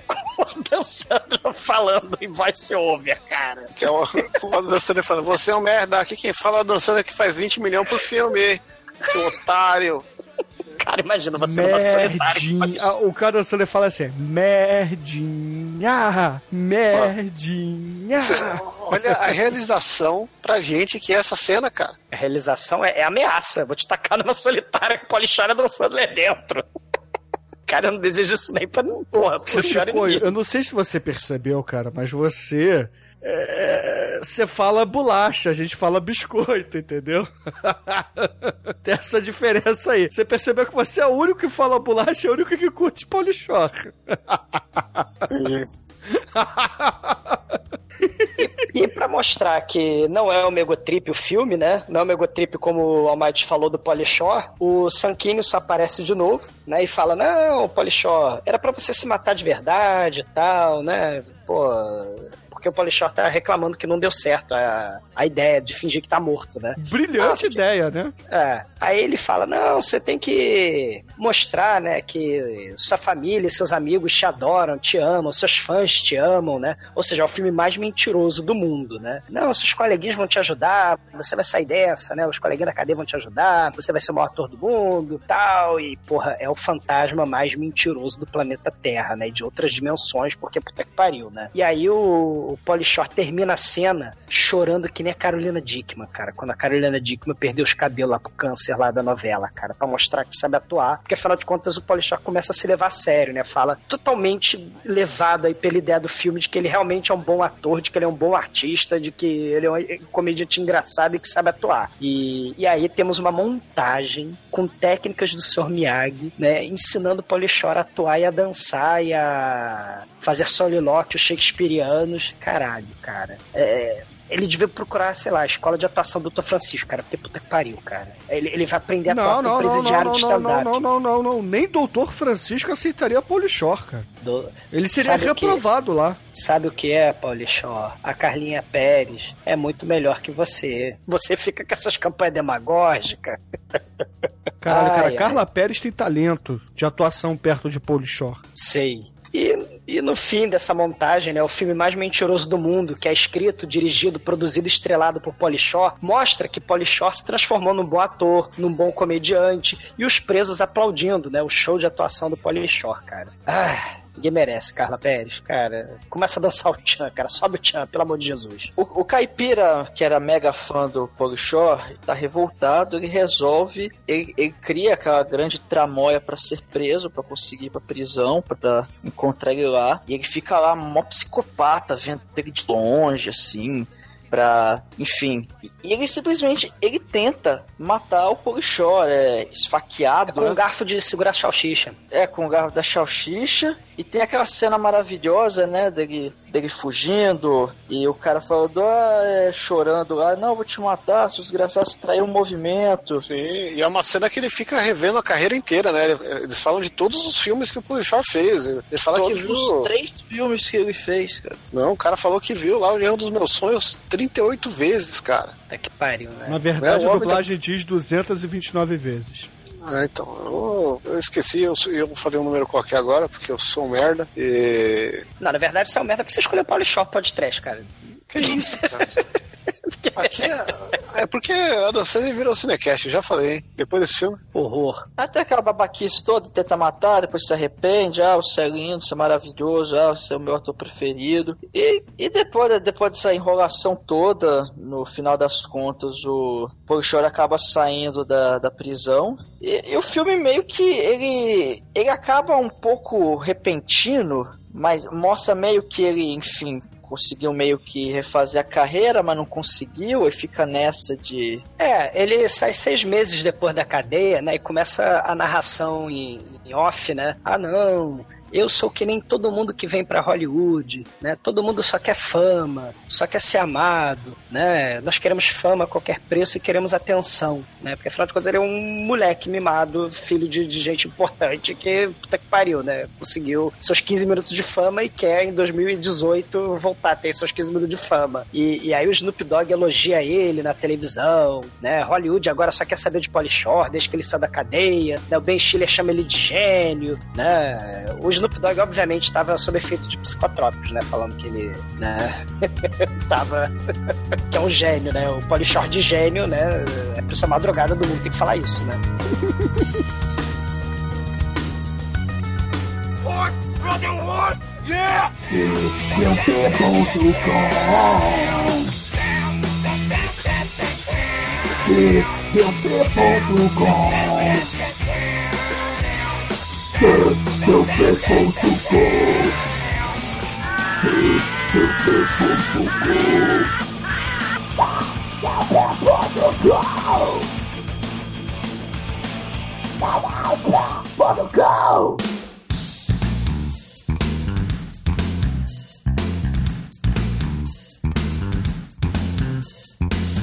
dançando, *laughs* falando em voice over, cara. Que é o, o dançando falando, você é um merda, aqui quem fala dançando é que faz 20 milhões por filme, seu otário. *laughs* Cara, imagina você numa solitária. Merdinha. Ah, O cara dançando ele fala assim: Merdinha, merdinha. Olha a realização pra gente que é essa cena, cara. A realização é, é ameaça. Vou te tacar numa solitária com o Polichora dançando lá dentro. Cara, eu não desejo isso nem pra. Porra, Você Polichora Chico, ninguém. eu não sei se você percebeu, cara, mas você. é, Você fala bolacha, a gente fala biscoito, entendeu? *laughs* Tem essa diferença aí. Você percebeu que você é o único que fala bolacha, é o único que curte polichor. *laughs* E pra mostrar que não é o Megotrip o filme, né? Não é o Megotrip como o Almighty falou do Polishore, o Sankini só aparece de novo, né? E fala, não, Polishore, era pra você se matar de verdade e tal, né? Pô... Porque o Polishore tá reclamando que não deu certo a, a ideia de fingir que tá morto, né? Brilhante Ah, ideia, né? É. Aí ele fala: não, você tem que mostrar, né, que sua família e seus amigos te adoram, te amam, seus fãs te amam, né? Ou seja, é o filme mais mentiroso do mundo, né? Não, seus coleguinhas vão te ajudar, você vai sair dessa, né? Os coleguinhas da cadeia vão te ajudar, você vai ser o maior ator do mundo, tal. E, porra, é o fantasma mais mentiroso do planeta Terra, né? E de outras dimensões, porque puta que pariu, né? E aí o, o Polishore termina a cena chorando que nem a Carolina Dickman, cara. Quando a Carolina Dickman perdeu os cabelos lá pro câncer lá da novela, cara, pra mostrar que sabe atuar. Porque afinal de contas o Polishore começa a se levar a sério, né? Fala totalmente levado aí pela ideia do filme de que ele realmente é um bom ator, de que ele é um bom artista, de que ele é um comediante engraçado e que sabe atuar. E, e aí temos uma montagem com técnicas do Sr. Miyagi, né? Ensinando o Polishore a atuar e a dançar e a fazer solilóquios shakespearianos. Caralho, cara. É, ele devia procurar, sei lá, a escola de atuação do Dr. Francisco, cara, porque puta que pariu, cara. Ele, ele vai aprender a atuar Não, com não, não, presidiário não, de stand-up. não, não, não, não. Nem Doutor Francisco aceitaria Polichor, cara. Do- Ele seria Sabe reprovado lá. Sabe o que é, Paulichó? A Carlinha Pérez é muito melhor que você. Você fica com essas campanhas demagógicas. *laughs* Caralho, cara, Ai, ai. Carla Pérez tem talento de atuação perto de Polichor. Sei. E, e no fim dessa montagem, né, o filme mais mentiroso do mundo, que é escrito, dirigido, produzido e estrelado por Polishore, mostra que Polishore se transformou num bom ator, num bom comediante, e os presos aplaudindo, né, o show de atuação do Polishore, cara. Ah, ninguém merece, Carla Pérez, cara. Começa a dançar o tchan, cara, sobe o tchan, pelo amor de Jesus. O, o Caipira, que era mega fã do Polichor, tá revoltado, ele resolve, ele, ele cria aquela grande tramóia pra ser preso, pra conseguir ir pra prisão, pra encontrar ele lá, e ele fica lá mó psicopata, vendo ele de longe, assim, pra, enfim. E- ele simplesmente, ele tenta matar o Polichor, é esfaqueado, Com um né? garfo de segurar a salsicha. É, com o garfo da salsicha. E tem aquela cena maravilhosa, né? Dele, dele fugindo. E o cara falando, ah, é, chorando lá. Não, eu vou te matar, seus desgraçados traiu o movimento. Sim, e é uma cena que ele fica revendo a carreira inteira, né? Eles falam de todos os filmes que o Polichor fez. Ele fala Todos que viu. os três filmes que ele fez, cara. Não, o cara falou que viu lá o Guerra dos Meus Sonhos 38 vezes, cara. Até que pariu, né? Na verdade, É, a homem dublagem diz 229 vezes. Ah, então, eu, eu esqueci, eu, eu falei um número qualquer agora, porque eu sou um merda. E. Não, na verdade, isso é um merda porque você escolheu Polishore podcast, cara. Que isso, cara? *laughs* Aqui é, é porque a Dancing virou Cinecast, já falei, hein? Depois desse filme. Horror. Até aquela babaquice toda, tenta matar, depois se arrepende, ah, você é lindo, você é maravilhoso, ah, você é o meu ator preferido. E, e depois, depois dessa enrolação toda, no final das contas, o Polichor acaba saindo da, da prisão. E, e o filme meio que ele, ele acaba um pouco repentino, mas mostra meio que ele, enfim, conseguiu meio que refazer a carreira, mas não conseguiu, e fica nessa de É, ele sai seis meses depois da cadeia, né? E começa a narração em, em off, né? Ah, não. Eu sou que nem todo mundo que vem pra Hollywood, né? Todo mundo só quer fama, só quer ser amado, né? Nós queremos fama a qualquer preço e queremos atenção, né? Porque afinal de contas ele é um moleque mimado, filho de, de gente importante que, puta que pariu, né? Conseguiu seus 15 minutos de fama e quer em 2018 voltar a ter seus 15 minutos de fama. E, e aí o Snoop Dogg elogia ele na televisão, né? Hollywood agora só quer saber de Polishore desde que ele saiu da cadeia, né? O Ben Stiller chama ele de gênio, né? O Snoop Dogg, obviamente, estava sob efeito de psicotrópicos, né? Falando que ele, né? tava. que é um gênio, né? O Polishore de gênio, né? É a pessoa mais drogada do mundo tem que falar isso, né? Stop, help that phone to fall. Help that phone to fall. Help that phone to go.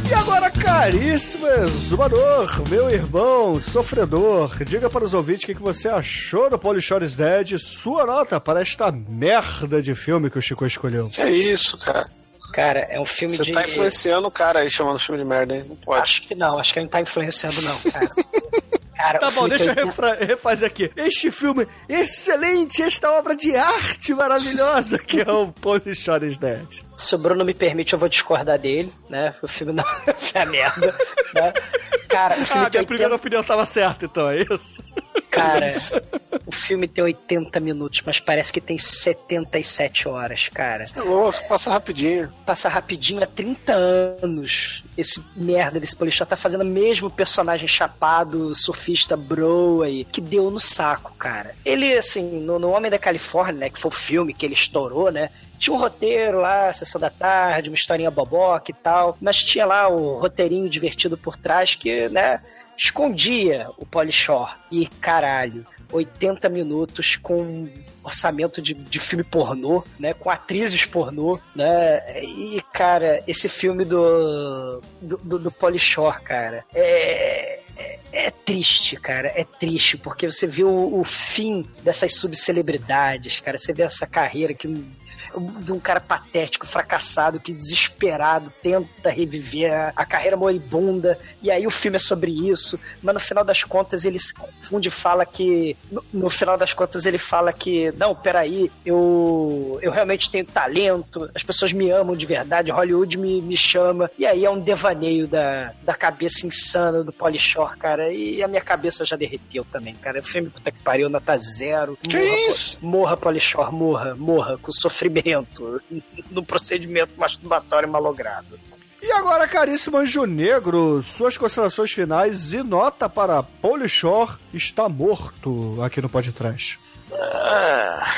E agora, caríssimo exumador, meu irmão, sofredor, diga para os ouvintes o que que você achou do Polishore is Dead, sua nota para esta merda de filme que o Chico escolheu. Que é isso, cara? Cara, é um filme Você de. tá influenciando o cara aí chamando filme de merda, hein? Não pode. Acho que não, acho que ele não tá influenciando, não, cara. *laughs* Cara, Tá bom, deixa eu refra- refazer aqui. Este filme excelente, esta obra de arte maravilhosa que é o Polishore is Dead. Se o Bruno me permite, eu vou discordar dele, né? O filme não *laughs* é a merda, né? Cara, o filme Ah, minha primeira 80... opinião estava certa, então, é isso? Cara, *laughs* o filme tem 80 minutos, mas parece que tem 77 horas, cara. É louco, passa rapidinho. Passa rapidinho há 30 anos. Esse merda desse policial tá fazendo o mesmo personagem chapado, surfista Broadway, que deu no saco, cara. Ele, assim, no, no Homem da Califórnia, né, que foi o filme que ele estourou, né? Tinha um roteiro lá, sessão da tarde, uma historinha boboca e tal, mas tinha lá o roteirinho divertido por trás que, né, escondia o Polishore. E caralho, 80 minutos com orçamento de, de filme pornô, né? Com atrizes pornô, né? E, cara, esse filme do, do, do, do Polishore, cara, é, é, é triste, cara. É triste, porque você vê o, o fim dessas subcelebridades, cara. Você vê essa carreira que de um cara patético, fracassado, que desesperado tenta reviver a, a carreira moribunda, e aí o filme é sobre isso, mas no final das contas ele se confunde e fala que. No, no final das contas ele fala que, não, peraí, eu, eu realmente tenho talento, as pessoas me amam de verdade, Hollywood me, me chama, e aí é um devaneio da, da cabeça insana do Polishore, cara, e a minha cabeça já derreteu também, cara. O filme, puta que pariu, nota zero. Que morra, isso? Morra, Polishore, morra, morra, com sofrimento, *laughs* no procedimento masturbatório malogrado. E agora, caríssimo Anjo Negro, suas considerações finais e nota para Polishore está morto aqui no podcast. Ah,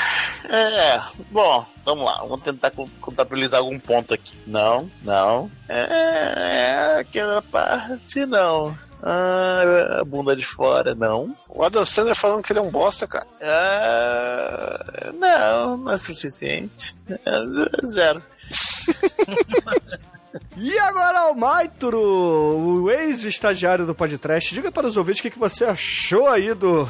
É, bom, vamos lá, vamos tentar co- contabilizar algum ponto aqui. Não, não. É, é aquela parte, não. Ah, a bunda de fora, não. O Adam Sandler falando que ele é um bosta, cara. Ah, não, não é suficiente. É, zero. *laughs* E agora, o Maituro, o ex-estagiário do podcast, diga para os ouvintes o que, que você achou aí do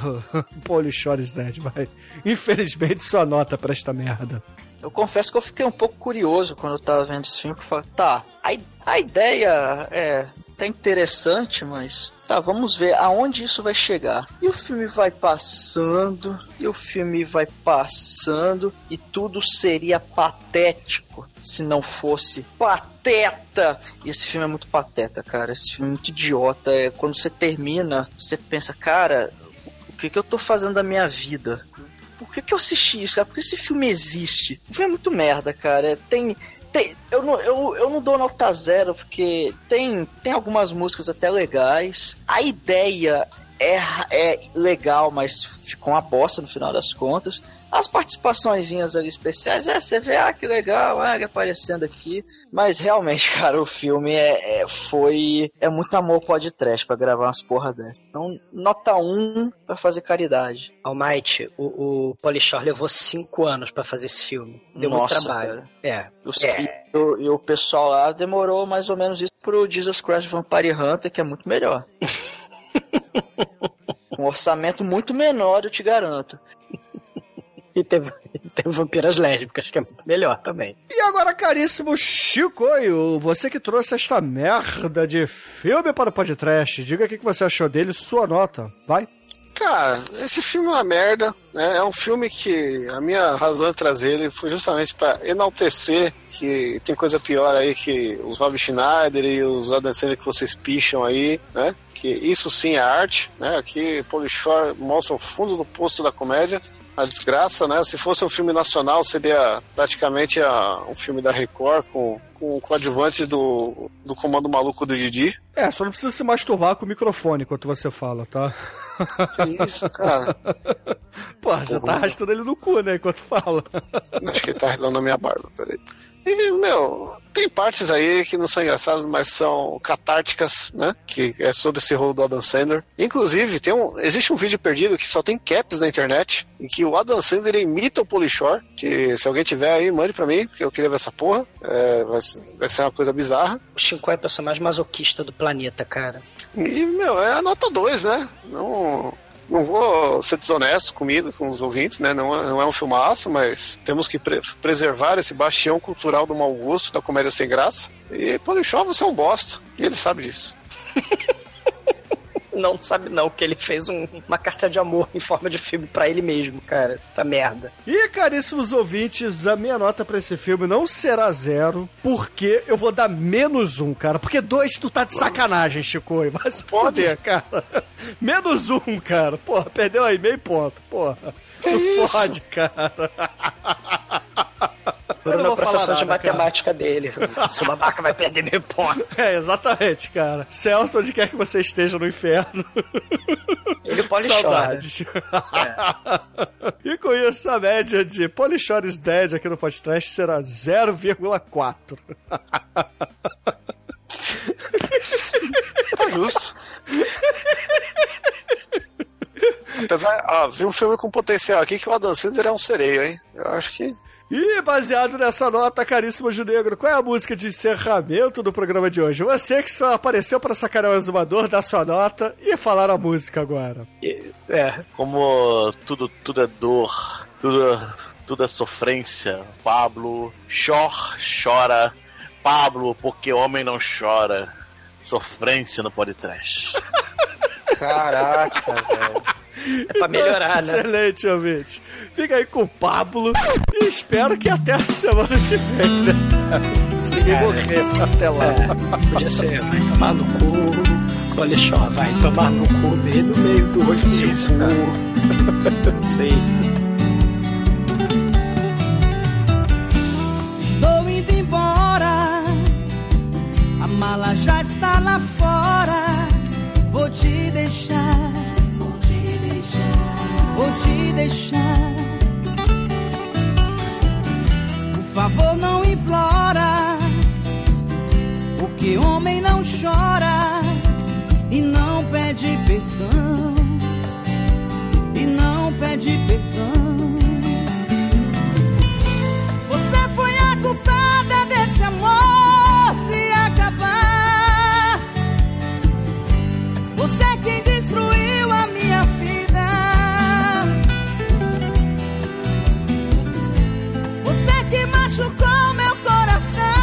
Polishore is Dead, vai. Infelizmente, sua nota para esta merda. Eu confesso que eu fiquei um pouco curioso quando eu tava vendo esse filme, que eu falei, tá, a, a ideia é tá interessante, mas tá, vamos ver aonde isso vai chegar. E o filme vai passando, e o filme vai passando, e tudo seria patético se não fosse pateta. E esse filme é muito pateta, cara. Esse filme é muito idiota. É, quando você termina, você pensa, cara, o que, que eu tô fazendo da minha vida? Por que, que eu assisti isso, cara? Porque esse filme existe. O filme é muito merda, cara. Tem. Tem eu, não, eu, eu não dou nota zero, porque tem, tem algumas músicas até legais. A ideia é, é legal, mas ficou uma bosta no final das contas. As participaçõezinhas ali especiais, é, você vê, ah, que legal, ah, aparecendo aqui. Mas realmente, *laughs* cara, o filme é, é- foi. É muito amor pode trash pra gravar umas porra dessas. Então, nota 1 pra fazer caridade. Almighty, o, o Polishore levou cinco anos pra fazer esse filme. Deu Nossa, muito trabalho. cara. É. Os- É. E, o, e o pessoal lá demorou mais ou menos isso pro Jesus Christ Vampire Hunter, que é muito melhor. *laughs* Um orçamento muito menor, eu te garanto. E teve, *laughs* teve vampiras lésbicas, que é muito melhor também. E agora, caríssimo Chicoio, você que trouxe esta merda de filme para o podcast, diga o que que você achou dele, sua nota, vai. Cara, esse filme é uma merda. Né? É um filme que a minha razão de trazer ele foi justamente para enaltecer que tem coisa pior aí que os Rob Schneider e os Adam Sandler que vocês picham aí, né? Que isso sim é arte, né? Aqui Polishore mostra o fundo do poço da comédia a desgraça, né? Se fosse um filme nacional, seria praticamente a, um filme da Record com, com o coadjuvante do, do Comando Maluco do Didi. É, só não precisa se masturbar com o microfone enquanto você fala, tá? Que isso, cara? *laughs* Porra, você tá arrastando ele no cu, né, enquanto fala. Acho que ele tá arredando na minha barba, peraí. E, meu, tem partes aí que não são engraçadas, mas são catárticas, né? Que é sobre esse rolo do Adam Sandler. Inclusive, tem um, existe um vídeo perdido que só tem caps na internet, em que o Adam Sandler imita o Polishore, que se alguém tiver aí, mande pra mim, porque eu queria ver essa porra. É, vai, ser, vai ser uma coisa bizarra. O Shinkoi é o personagem masoquista do planeta, cara. E, meu, é a nota 2, né? Não não vou ser desonesto comigo, com os ouvintes, né? Não, é- não é um filmaço, mas temos que pre preservar esse bastião cultural do mau gosto, da comédia sem graça. E Polichó, você é um bosta. E ele sabe disso. *laughs* Não sabe não, que ele fez um- uma carta de amor em forma de filme pra ele mesmo, cara. Essa merda. E, caríssimos ouvintes, a minha nota pra esse filme não será zero, porque eu vou dar menos um, cara. Porque dois tu tá de sacanagem, Chico. Vai se foder, cara. *laughs* Menos um, cara. Porra, perdeu aí meio ponto. Porra. Que não isso? fode, cara. *laughs* Eu Bruno não é o vou falar professor de nada, cara. matemática dele. *laughs* Seu babaca vai perder meio ponto. É, exatamente, cara. Celso, onde quer que você esteja no inferno. Ele polichora. Saudades. e com isso, a média de Polichores Dead aqui no podcast será 0,4. Tá justo. Apesar, ó, vi um filme com potencial aqui que o Adam Sandler é um sereio, hein? Eu acho que. E baseado nessa nota, caríssimo Junegro, qual é a música de encerramento do programa de hoje? Você que só apareceu para sacanear o exumador, dá sua nota e falar a música agora. É. Como tudo, tudo é dor, tudo, tudo é sofrência. Pablo, chor, chora. Pablo, porque homem não chora. Sofrência no podcast. *laughs* Caraca, velho. É pra melhorar, né? Excelente, ouvinte. Fica aí com o Pablo e espero que até a semana que vem, né? Se morrer até lá. É, podia ser, vai tomar no cu. Polishó, vai tomar no cu bem no meio do olho do seu cu. Sei. Estou indo embora, a mala já está lá fora. Vou te deixar, vou te deixar, vou te deixar. Por favor, não implora, porque homem não chora e não pede perdão, e não pede perdão. Você foi a culpada machucou meu coração.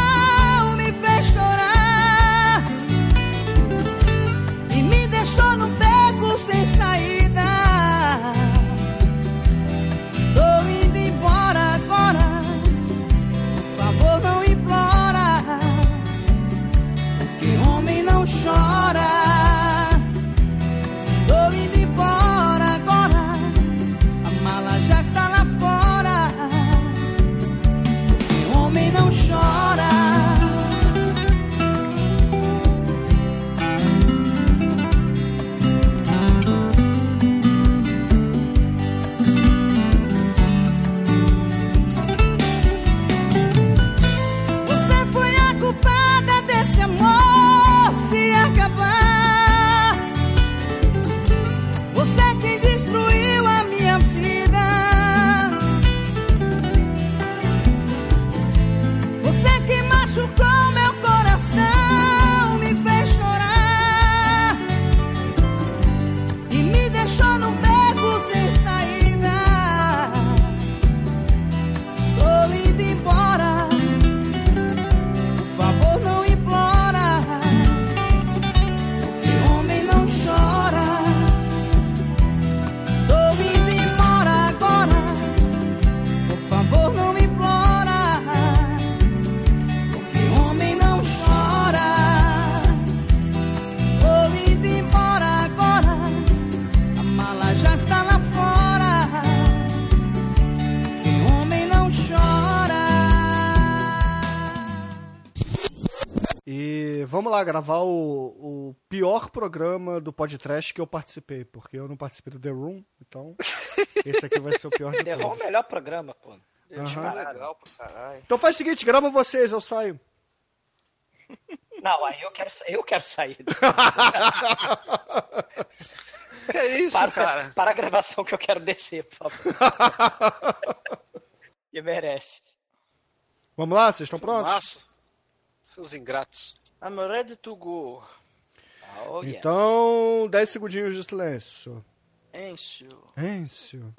Lá gravar o, o pior programa do podcast que eu participei, porque eu não participei do The Room, então *laughs* esse aqui vai ser o pior de Derrou o todos. melhor programa, pô. Aham. Legal pra caralho. Então faz o seguinte, grava vocês, eu saio. Não, aí eu quero, eu quero sair. *laughs* É isso, para, cara? para a gravação que eu quero descer, por favor. *laughs* que merece. Vamos lá, vocês estão prontos? Massa. Seus ingratos. I'm ready to go. Oh, yeah. Então, 10 segundinhos de silêncio. Encio. Encio.